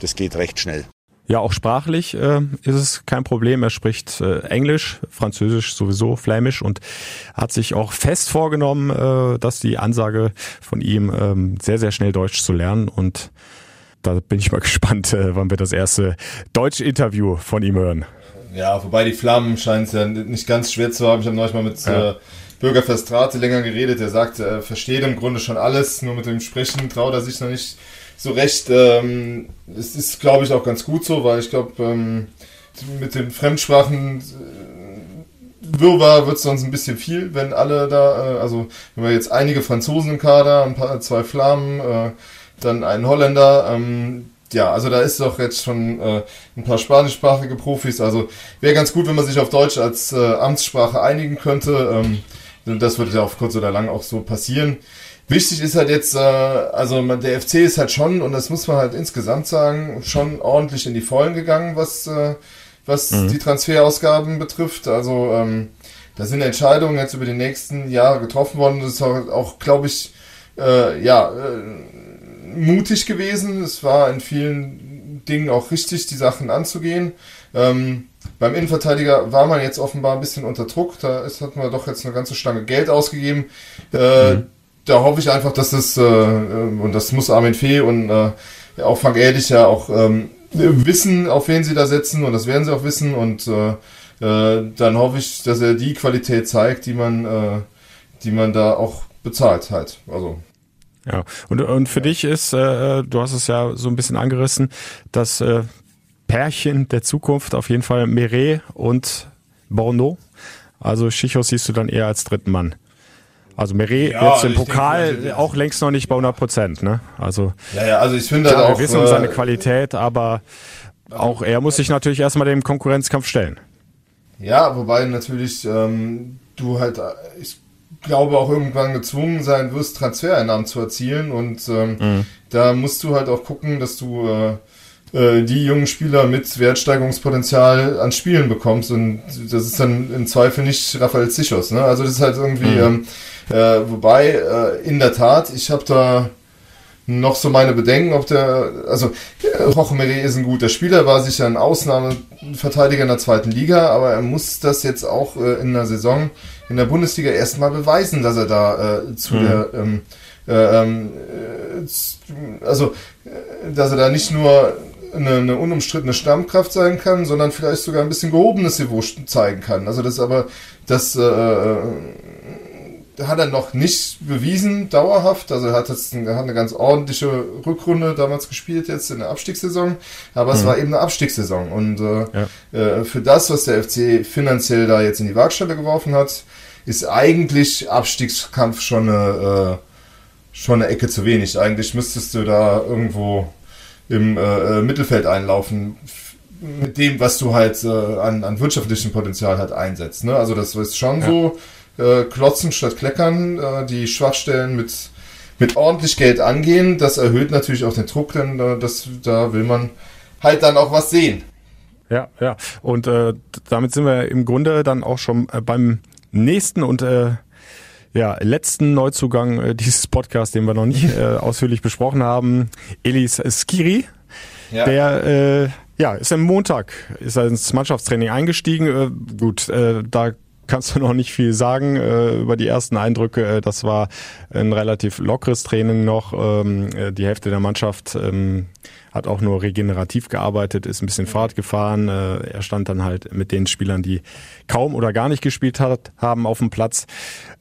das geht recht schnell. Ja, auch sprachlich äh, ist es kein Problem. Er spricht äh, Englisch, Französisch sowieso, Flämisch und hat sich auch fest vorgenommen, äh, dass die Ansage von ihm ähm, sehr, sehr schnell Deutsch zu lernen. Und da bin ich mal gespannt, äh, wann wir das erste Deutsch-Interview von ihm hören. Ja, wobei die Flammen scheinen es ja nicht ganz schwer zu haben. Ich habe neulich mal mit ja. äh, Bürger Verstrate länger geredet. Er sagt, er versteht im Grunde schon alles, nur mit dem Sprechen traut er sich noch nicht so recht. Ähm, es ist, glaube ich, auch ganz gut so, weil ich glaube, ähm, mit den Fremdsprachen äh, Wirrwarr wird es sonst ein bisschen viel, wenn alle da, äh, also wenn wir jetzt einige Franzosen im Kader, ein paar, zwei Flammen, äh, dann einen Holländer, ähm, ja, also da ist doch jetzt schon äh, ein paar spanischsprachige Profis. Also wäre ganz gut, wenn man sich auf Deutsch als äh, Amtssprache einigen könnte. Ähm, das wird ja auf kurz oder lang auch so passieren. Wichtig ist halt jetzt, äh, also der FC ist halt schon, und das muss man halt insgesamt sagen, schon ordentlich in die Vollen gegangen, was, äh, was mhm. die Transferausgaben betrifft. Also ähm, da sind Entscheidungen jetzt über die nächsten Jahre getroffen worden. Das ist auch, auch glaube ich, äh, ja, äh, mutig gewesen. Es war in vielen Dingen auch richtig, die Sachen anzugehen. Ähm, beim Innenverteidiger war man jetzt offenbar ein bisschen unter Druck. Da ist, hat man doch jetzt eine ganze Stange Geld ausgegeben. Äh, mhm da hoffe ich einfach, dass das, äh, äh, und das muss Armin Fee und äh, auch Frank Ehrlich ja auch ähm, wissen, auf wen sie da setzen und das werden sie auch wissen und äh, äh, dann hoffe ich, dass er die Qualität zeigt, die man, äh, die man da auch bezahlt halt. Also ja, und, und für ja. dich ist, äh, du hast es ja so ein bisschen angerissen, das äh, Pärchen der Zukunft auf jeden Fall Meret und Borno. Also Schichos siehst du dann eher als dritten Mann. Also Meret ja, jetzt im Pokal denke, auch längst noch nicht bei 100 Prozent, ne? Also, ja, ja, also ich finde klar, auch, wir wissen um seine äh, Qualität, aber auch er muss sich natürlich erstmal dem Konkurrenzkampf stellen. Ja, wobei natürlich ähm, du halt, ich glaube auch irgendwann gezwungen sein wirst, Transfereinnahmen zu erzielen und ähm, mhm. da musst du halt auch gucken, dass du äh, äh, die jungen Spieler mit Wertsteigerungspotenzial an Spielen bekommst und das ist dann im Zweifel nicht Raphael Zichos, ne? Also das ist halt irgendwie, mhm. ähm, äh, wobei äh, in der Tat, ich habe da noch so meine Bedenken, ob der, also Roche Meret ist ein guter Spieler, war sicher ein Ausnahmeverteidiger in der zweiten Liga, aber er muss das jetzt auch äh, in der Saison in der Bundesliga erstmal beweisen, dass er da äh, zu mhm. der ähm, äh, ähm, äh, also dass er da nicht nur eine, eine unumstrittene Stammkraft sein kann, sondern vielleicht sogar ein bisschen gehobenes Niveau zeigen kann. Also das aber, das äh, äh, hat er noch nicht bewiesen, dauerhaft. Also er hat jetzt eine, hat eine ganz ordentliche Rückrunde damals gespielt, jetzt in der Abstiegssaison. Aber mhm. es war eben eine Abstiegssaison. Und äh, ja. äh, für das, was der FC finanziell da jetzt in die Waagstelle geworfen hat, ist eigentlich Abstiegskampf schon eine, äh, schon eine Ecke zu wenig. Eigentlich müsstest du da irgendwo im äh, äh, Mittelfeld einlaufen mit dem, was du halt äh, an, an wirtschaftlichem Potenzial halt einsetzt. Ne? Also das ist schon ja. so, äh, klotzen statt kleckern, äh, die Schwachstellen mit, mit ordentlich Geld angehen. Das erhöht natürlich auch den Druck, denn äh, das, da will man halt dann auch was sehen. Ja, ja. Und äh, damit sind wir im Grunde dann auch schon äh, beim nächsten und äh, ja, letzten Neuzugang dieses Podcasts, den wir noch nicht ausführlich besprochen haben, Elis Skiri. Ja. Der ja, ist am Montag, ist er ins Mannschaftstraining eingestiegen. Äh, gut, äh, da kannst du noch nicht viel sagen äh, über die ersten Eindrücke. Äh, das war ein relativ lockeres Training noch. Ähm, äh, die Hälfte der Mannschaft ähm, hat auch nur regenerativ gearbeitet, ist ein bisschen Fahrt gefahren. Äh, er stand dann halt mit den Spielern, die kaum oder gar nicht gespielt hat, haben auf dem Platz.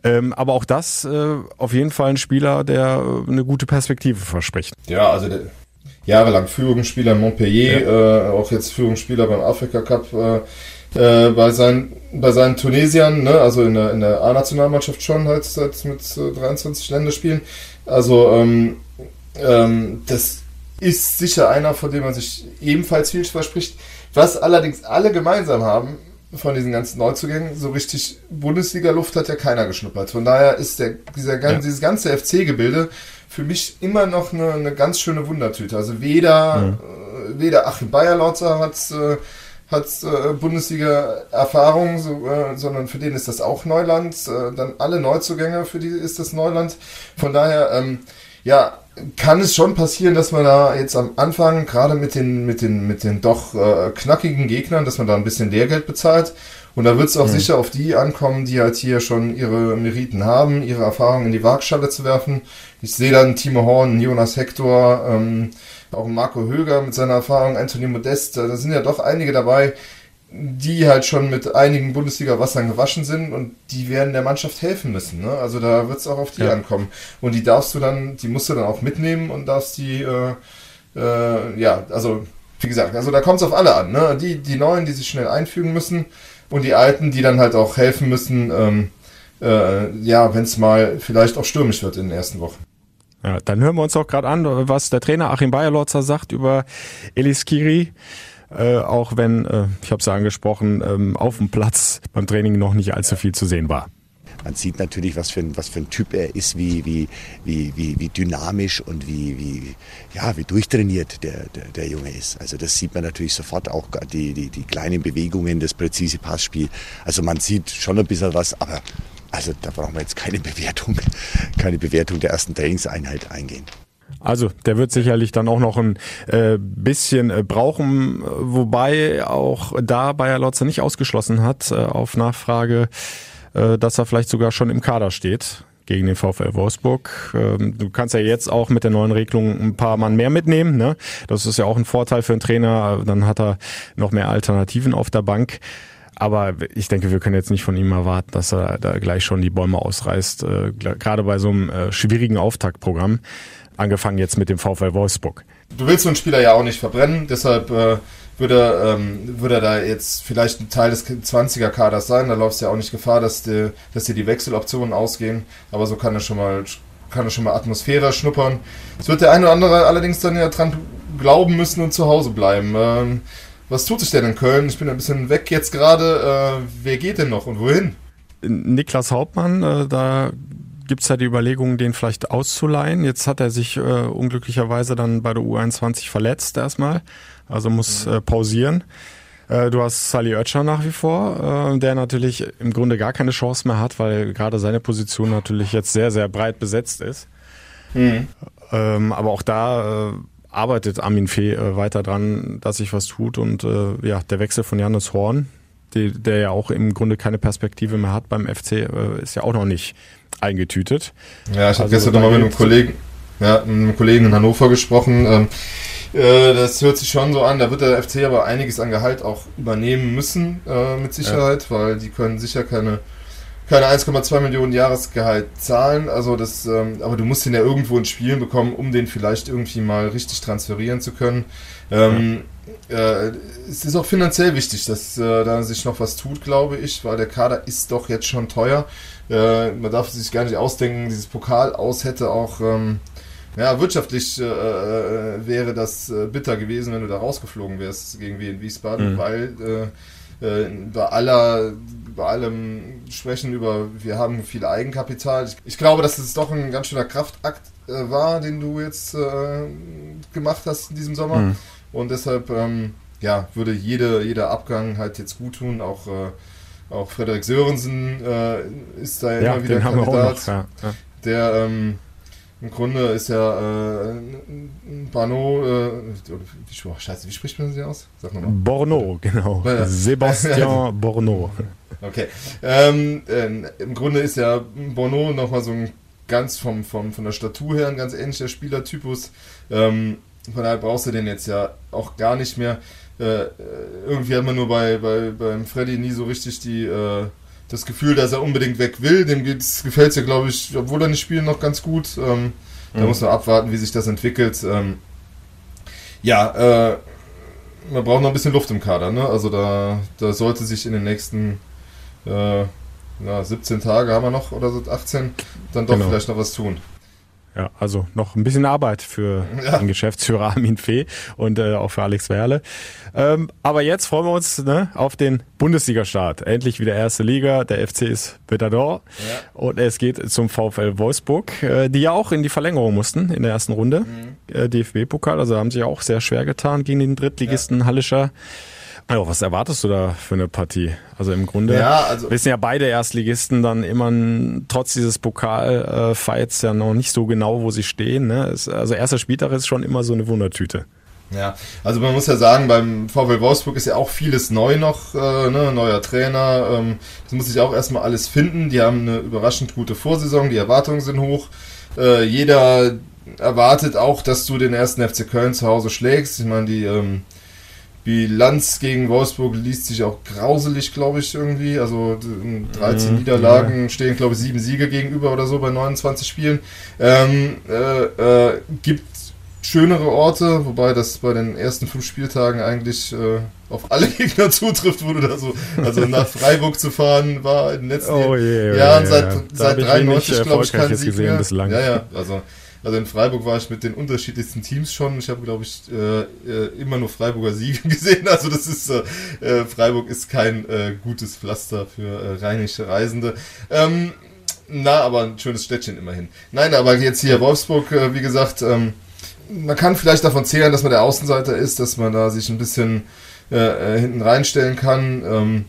Ähm, aber auch das äh, auf jeden Fall ein Spieler, der äh, eine gute Perspektive verspricht. Ja, also jahrelang Führungsspieler in Montpellier, ja. auch jetzt Führungsspieler beim Afrika Cup äh, bei seinen bei seinen Tunesiern, ne, also in der in der A-Nationalmannschaft schon halt seit mit äh, 23 Länderspielen. Also ähm, ähm, das ist sicher einer, von dem man sich ebenfalls viel verspricht. Was allerdings alle gemeinsam haben von diesen ganzen Neuzugängen, so richtig Bundesliga-Luft hat ja keiner geschnuppert. Von daher ist der, dieser, ja. dieses ganze FC-Gebilde für mich immer noch eine, eine, ganz schöne Wundertüte. Also weder, mhm. äh, weder Achim Bayerlotzer hat, äh, hat äh, Bundesliga-Erfahrung, so, äh, sondern für den ist das auch Neuland. Äh, dann alle Neuzugänge, für die ist das Neuland. Von daher, ähm, ja, kann es schon passieren, dass man da jetzt am Anfang, gerade mit den, mit den, mit den doch äh, knackigen Gegnern, dass man da ein bisschen Lehrgeld bezahlt. Und da wird es auch mhm. sicher auf die ankommen, die halt hier schon ihre Meriten haben, ihre Erfahrungen in die Waagschale zu werfen. Ich sehe dann Timo Horn, Jonas Hector, ähm, auch Marco Höger mit seiner Erfahrung, Anthony Modest, da sind ja doch einige dabei, die halt schon mit einigen Bundesliga-Wassern gewaschen sind und die werden der Mannschaft helfen müssen. Ne? Also da wird es auch auf die ja. ankommen. Und die darfst du dann, die musst du dann auch mitnehmen und darfst die, äh, äh, ja, also wie gesagt, also da kommt es auf alle an. Ne? Die, die Neuen, die sich schnell einfügen müssen und die Alten, die dann halt auch helfen müssen, ähm, äh, ja, wenn es mal vielleicht auch stürmisch wird in den ersten Wochen. Ja, dann hören wir uns auch gerade an, was der Trainer Achim Bayerlotzer sagt über Elis Kiri. Äh, auch wenn, äh, ich habe es ja angesprochen, ähm, auf dem Platz beim Training noch nicht allzu viel zu sehen war. Man sieht natürlich, was für ein, was für ein Typ er ist, wie, wie, wie, wie, wie dynamisch und wie, wie, ja, wie durchtrainiert der, der, der Junge ist. Also das sieht man natürlich sofort, auch die, die, die kleinen Bewegungen, das präzise Passspiel. Also man sieht schon ein bisschen was, aber also da brauchen wir jetzt keine Bewertung, keine Bewertung der ersten Trainingseinheit eingehen. Also der wird sicherlich dann auch noch ein äh, bisschen äh, brauchen, wobei auch da Bayer Lotzer nicht ausgeschlossen hat äh, auf Nachfrage, äh, dass er vielleicht sogar schon im Kader steht gegen den VfL Wolfsburg. Ähm, du kannst ja jetzt auch mit der neuen Regelung ein paar Mann mehr mitnehmen. Ne? Das ist ja auch ein Vorteil für einen Trainer. Dann hat er noch mehr Alternativen auf der Bank. Aber ich denke, wir können jetzt nicht von ihm erwarten, dass er da gleich schon die Bäume ausreißt, äh, gerade bei so einem äh, schwierigen Auftaktprogramm, angefangen jetzt mit dem VfL Wolfsburg. Du willst so einen Spieler ja auch nicht verbrennen, deshalb äh, würde, ähm, würde er da jetzt vielleicht ein Teil des 20er-Kaders sein. Da läuft es ja auch nicht Gefahr, dass, die, dass dir die Wechseloptionen ausgehen, aber so kann er schon mal kann er schon mal Atmosphäre schnuppern. Es wird der eine oder andere allerdings dann ja dran glauben müssen und zu Hause bleiben. Ähm, was tut sich denn in Köln? Ich bin ein bisschen weg jetzt gerade. Äh, wer geht denn noch und wohin? Niklas Hauptmann, äh, da gibt es ja die Überlegung, den vielleicht auszuleihen. Jetzt hat er sich äh, unglücklicherweise dann bei der U21 verletzt erstmal, also muss mhm. äh, pausieren. Äh, du hast Sally Oetscher nach wie vor, äh, der natürlich im Grunde gar keine Chance mehr hat, weil gerade seine Position natürlich jetzt sehr, sehr breit besetzt ist. Mhm. Ähm, aber auch da äh, arbeitet Armin Fee äh, weiter dran, dass sich was tut und äh, ja, der Wechsel von Janis Horn, die, der ja auch im Grunde keine Perspektive mehr hat beim FC, äh, ist ja auch noch nicht eingetütet. Ja, ich habe also, gestern nochmal mit einem Kollegen, ja, mit einem Kollegen in Hannover gesprochen. Ähm, äh, das hört sich schon so an, da wird der FC aber einiges an Gehalt auch übernehmen müssen, äh, mit Sicherheit, ja. weil die können sicher keine keine 1,2 Millionen Jahresgehalt zahlen. Also das, ähm, aber du musst ihn ja irgendwo in Spielen bekommen, um den vielleicht irgendwie mal richtig transferieren zu können. Ähm, äh, es ist auch finanziell wichtig, dass äh, da sich noch was tut, glaube ich, weil der Kader ist doch jetzt schon teuer. Äh, man darf sich gar nicht ausdenken, dieses Pokal aus hätte auch ähm, ja, wirtschaftlich äh, äh, wäre das äh, bitter gewesen, wenn du da rausgeflogen wärst gegen Wien Wiesbaden, mhm. weil äh, bei aller, bei allem sprechen über, wir haben viel Eigenkapital. Ich, ich glaube, dass es doch ein ganz schöner Kraftakt äh, war, den du jetzt äh, gemacht hast in diesem Sommer. Mhm. Und deshalb, ähm, ja, würde jede, jeder Abgang halt jetzt gut tun. Auch, äh, auch Frederik Sörensen äh, ist da ja, immer wieder Kandidat. Noch, ja. Ja. Der, ähm, im Grunde ist ja äh, Bano, äh, wie, oh, scheiße, wie spricht man sie aus? Sag nochmal. Borno, genau. Sebastian Borno. Okay. Ähm, äh, Im Grunde ist ja Borno nochmal so ein ganz vom, vom, von der Statur her ein ganz ähnlicher Spielertypus. Ähm, von daher brauchst du den jetzt ja auch gar nicht mehr. Äh, irgendwie hat man nur bei, bei beim Freddy nie so richtig die äh, das Gefühl, dass er unbedingt weg will. Dem gefällt es ja, glaube ich, obwohl er nicht spielt, noch ganz gut. Ähm, da mhm. muss man abwarten, wie sich das entwickelt. Ähm, ja, äh, man braucht noch ein bisschen Luft im Kader. Ne? Also da, da sollte sich in den nächsten äh, na, 17 Tage haben wir noch oder so 18 dann doch genau. vielleicht noch was tun. Ja, also noch ein bisschen Arbeit für ja. den Geschäftsführer Armin Fee und äh, auch für Alex Werle. Ähm, aber jetzt freuen wir uns ne, auf den Bundesliga-Start. Endlich wieder erste Liga. Der FC ist wieder da. Ja. Und es geht zum VfL Wolfsburg, äh, die ja auch in die Verlängerung mussten in der ersten Runde. Mhm. Äh, DFB-Pokal, also haben sie auch sehr schwer getan gegen den Drittligisten ja. Hallischer Ja, was erwartest du da für eine Partie? Also im Grunde Ja, also- wissen ja beide Erstligisten dann immer trotz dieses Pokalfights ja noch nicht so genau, wo sie stehen. Ne? Also erster Spieltag ist schon immer so eine Wundertüte. Ja, also man muss ja sagen, beim VW Wolfsburg ist ja auch vieles neu noch, äh, ne, neuer Trainer, ähm, das muss sich auch erstmal alles finden. Die haben eine überraschend gute Vorsaison, die Erwartungen sind hoch. Äh, jeder erwartet auch, dass du den ersten FC Köln zu Hause schlägst. Ich meine, die ähm, Bilanz gegen Wolfsburg liest sich auch grauselig, glaube ich, irgendwie. Also d- 13 Mhm, Niederlagen stehen, glaube ich, sieben Siege gegenüber oder so bei 29 Spielen. Ähm, äh, äh, gibt schönere Orte, wobei das bei den ersten fünf Spieltagen eigentlich äh, auf alle Gegner zutrifft, wurde da so, also nach Freiburg zu fahren, war in den letzten Oh je, oh Jahren je, seit, ja. Da seit hab ich 93, wenig glaube ich, kein Sieg gesehen mehr. bislang. Ja, ja, also, also in Freiburg war ich mit den unterschiedlichsten Teams schon. Ich habe, glaube ich, äh, äh, immer nur Freiburger Siege gesehen. Also das ist, äh, äh, Freiburg ist kein äh, gutes Pflaster für äh, rheinische Reisende. Ähm, na, aber ein schönes Städtchen immerhin. Nein, aber jetzt hier Wolfsburg, wie gesagt, ähm, man kann vielleicht davon zählen, dass man der Außenseiter ist, dass man da sich ein bisschen hinten reinstellen kann ähm,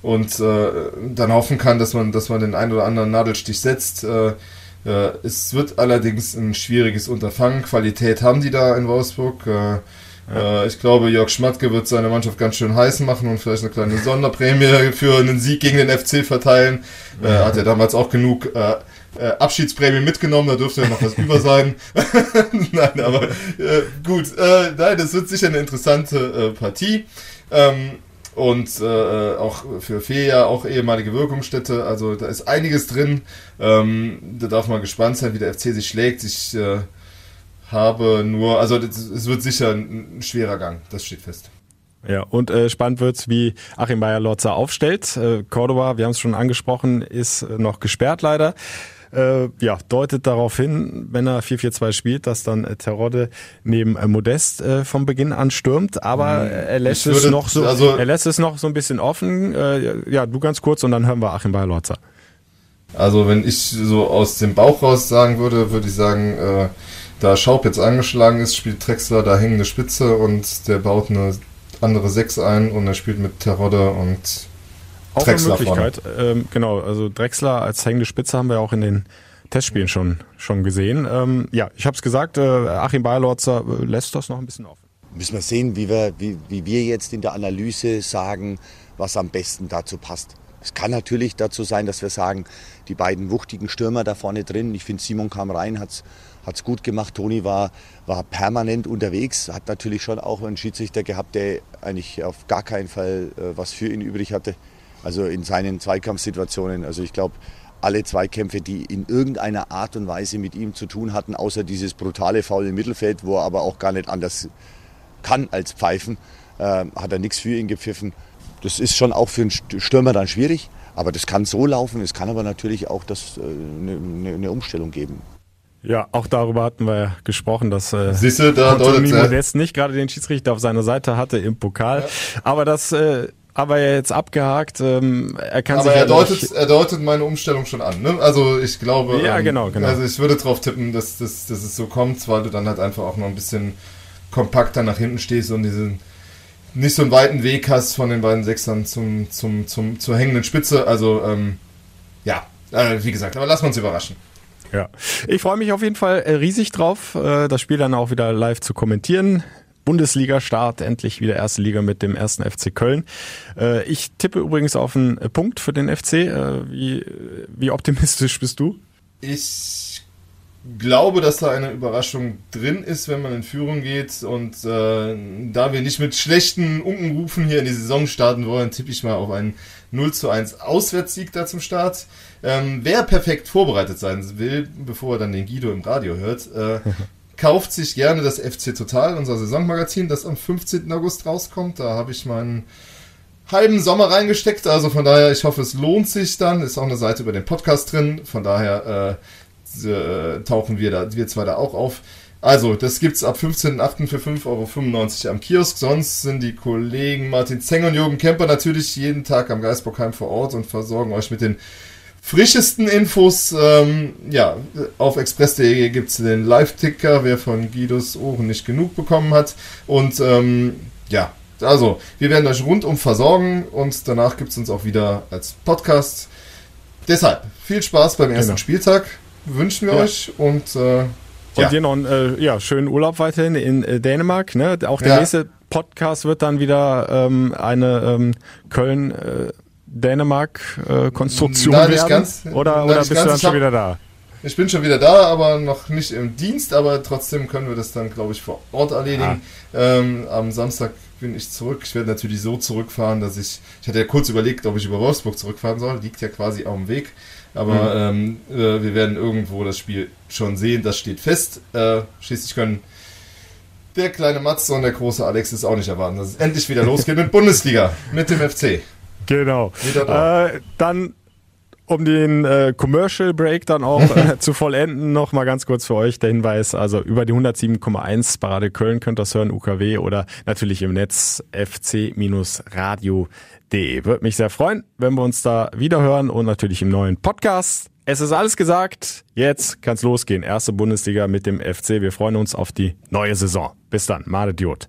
und dann hoffen kann, dass man, dass man den einen oder anderen Nadelstich setzt. Äh, es wird allerdings ein schwieriges Unterfangen. Qualität haben die da in Wolfsburg. Äh, äh, ich glaube, Jörg Schmatke wird seine Mannschaft ganz schön heiß machen und vielleicht eine kleine Sonderprämie für einen Sieg gegen den FC verteilen. Äh, hat er damals auch genug äh, Abschiedsprämie mitgenommen, da dürfte ja noch was über sein. nein, aber gut, nein, das wird sicher eine interessante Partie. Ähm, und äh, auch für Feja auch ehemalige Wirkungsstätte. Also da ist einiges drin. Ähm, da darf man gespannt sein, wie der FC sich schlägt. Ich äh, habe nur, also es wird sicher ein, ein schwerer Gang, das steht fest. Ja, und äh, spannend wird's, wie Achim Bayer-Lotzer aufstellt. Äh, Cordoba, wir haben es schon angesprochen, ist äh, noch gesperrt leider. Äh, ja, deutet darauf hin, wenn er 4-4-2 spielt, dass dann äh, Terodde neben äh, Modest äh, vom Beginn an stürmt, aber äh, er lässt Ich es würde- noch so, also- er lässt es noch so ein bisschen offen. Äh, ja, du ganz kurz und dann hören wir Achim Bayer-Lotzer. Also wenn ich so aus dem Bauch raus sagen würde, würde ich sagen, äh, da Schaub jetzt angeschlagen ist, spielt Drexler da hängende Spitze und der baut eine andere 6 ein und er spielt mit Terodde und Auch Drexler eine Möglichkeit. Ähm, genau, also Drexler als hängende Spitze haben wir auch in den Testspielen schon, schon gesehen. Ähm, ja, ich habe es gesagt, äh, Achim Bayerlotzer äh, lässt das noch ein bisschen offen. Müssen wir sehen, wie wir, wie, wie wir jetzt in der Analyse sagen, was am besten dazu passt. Es kann natürlich dazu sein, dass wir sagen, die beiden wuchtigen Stürmer da vorne drin, ich finde, Simon kam rein, hat es gut gemacht, Toni war, war permanent unterwegs, hat natürlich schon auch einen Schiedsrichter gehabt, der eigentlich auf gar keinen Fall äh, was für ihn übrig hatte. Also in seinen Zweikampfsituationen. Also ich glaube, alle Zweikämpfe, die in irgendeiner Art und Weise mit ihm zu tun hatten, außer dieses brutale Foul im Mittelfeld, wo er aber auch gar nicht anders kann als pfeifen, äh, hat er nichts für ihn gepfiffen. Das ist schon auch für einen St- Stürmer dann schwierig, aber das kann so laufen. Es kann aber natürlich auch das, äh, eine, eine- eine Umstellung geben. Ja, auch darüber hatten wir ja gesprochen, dass äh, Siehste, da Anthony Modest nicht gerade den Schiedsrichter auf seiner Seite hatte im Pokal. Aber das äh, aber jetzt abgehakt. Ähm, er kann Aber sich er deutet, er deutet meine Umstellung schon an. Ne? Also ich glaube, Ja, genau, genau. also ich würde drauf tippen, dass, dass, dass es so kommt, weil du dann halt einfach auch noch ein bisschen kompakter nach hinten stehst und diesen nicht so einen weiten Weg hast von den beiden Sechsern zum, zum, zum, zur hängenden Spitze. Also ähm, ja, äh, wie gesagt, aber lassen wir uns überraschen. Ja, ich freue mich auf jeden Fall äh, riesig drauf, äh, das Spiel dann auch wieder live zu kommentieren. Bundesliga-Start, endlich wieder erste Liga mit dem ersten FC Köln. Äh, ich tippe übrigens auf einen Punkt für den FC. Äh, wie, wie optimistisch bist du? Ich glaube, dass da eine Überraschung drin ist, wenn man in Führung geht. Und äh, da wir nicht mit schlechten Unkenrufen hier in die Saison starten wollen, tippe ich mal auf einen 0 zu 1 Auswärtssieg da zum Start. Ähm, wer perfekt vorbereitet sein will, bevor er dann den Guido im Radio hört, äh, kauft sich gerne das FC Total, unser Saisonmagazin, das am 15. August rauskommt. Da habe ich meinen halben Sommer reingesteckt. Also von daher, ich hoffe, es lohnt sich dann. Ist auch eine Seite über den Podcast drin. Von daher äh, äh, tauchen wir da, wir zwei da auch auf. Also, das gibt's ab 15.08. für 5,95 Euro am Kiosk. Sonst sind die Kollegen Martin Zeng und Jürgen Kemper natürlich jeden Tag am Geisbockheim vor Ort und versorgen euch mit den frischesten Infos. Ähm, ja, auf express.de gibt's den Live-Ticker, wer von Guidos Ohren nicht genug bekommen hat. Und ähm, ja, Also, wir werden euch rundum versorgen und danach gibt es uns auch wieder als Podcast. Deshalb, viel Spaß beim ersten Genau. Spieltag wünschen wir Ja. euch und äh, Und ja. dir noch einen äh, ja, schönen Urlaub weiterhin in äh, Dänemark. Ne? Auch der Ja. nächste Podcast wird dann wieder ähm, eine ähm, Köln äh, Dänemark äh, werden. ganz. Oder, oder bist ganz. du dann schon wieder da? Ich bin schon wieder da, aber noch nicht im Dienst, aber trotzdem können wir das dann, glaube ich, vor Ort erledigen. Ähm, am Samstag bin ich zurück. Ich werde natürlich so zurückfahren, dass ich, ich hatte ja kurz überlegt, ob ich über Wolfsburg zurückfahren soll, liegt ja quasi auf dem Weg. Aber ähm, äh, wir werden irgendwo das Spiel schon sehen, das steht fest. Äh, schließlich können der kleine Matze und der große Alex es auch nicht erwarten, dass es endlich wieder losgeht mit Bundesliga, mit dem FC. Genau. Äh, dann, um den äh, Commercial Break dann auch äh, zu vollenden, noch mal ganz kurz für euch der Hinweis, also über die 107,1 Parade Köln könnt ihr das hören, UKW oder natürlich im Netz fc-radio.de. Würde mich sehr freuen, wenn wir uns da wieder hören und natürlich im neuen Podcast. Es ist alles gesagt. Jetzt kann's losgehen. Erste Bundesliga mit dem FC. Wir freuen uns auf die neue Saison. Bis dann. Male Diot.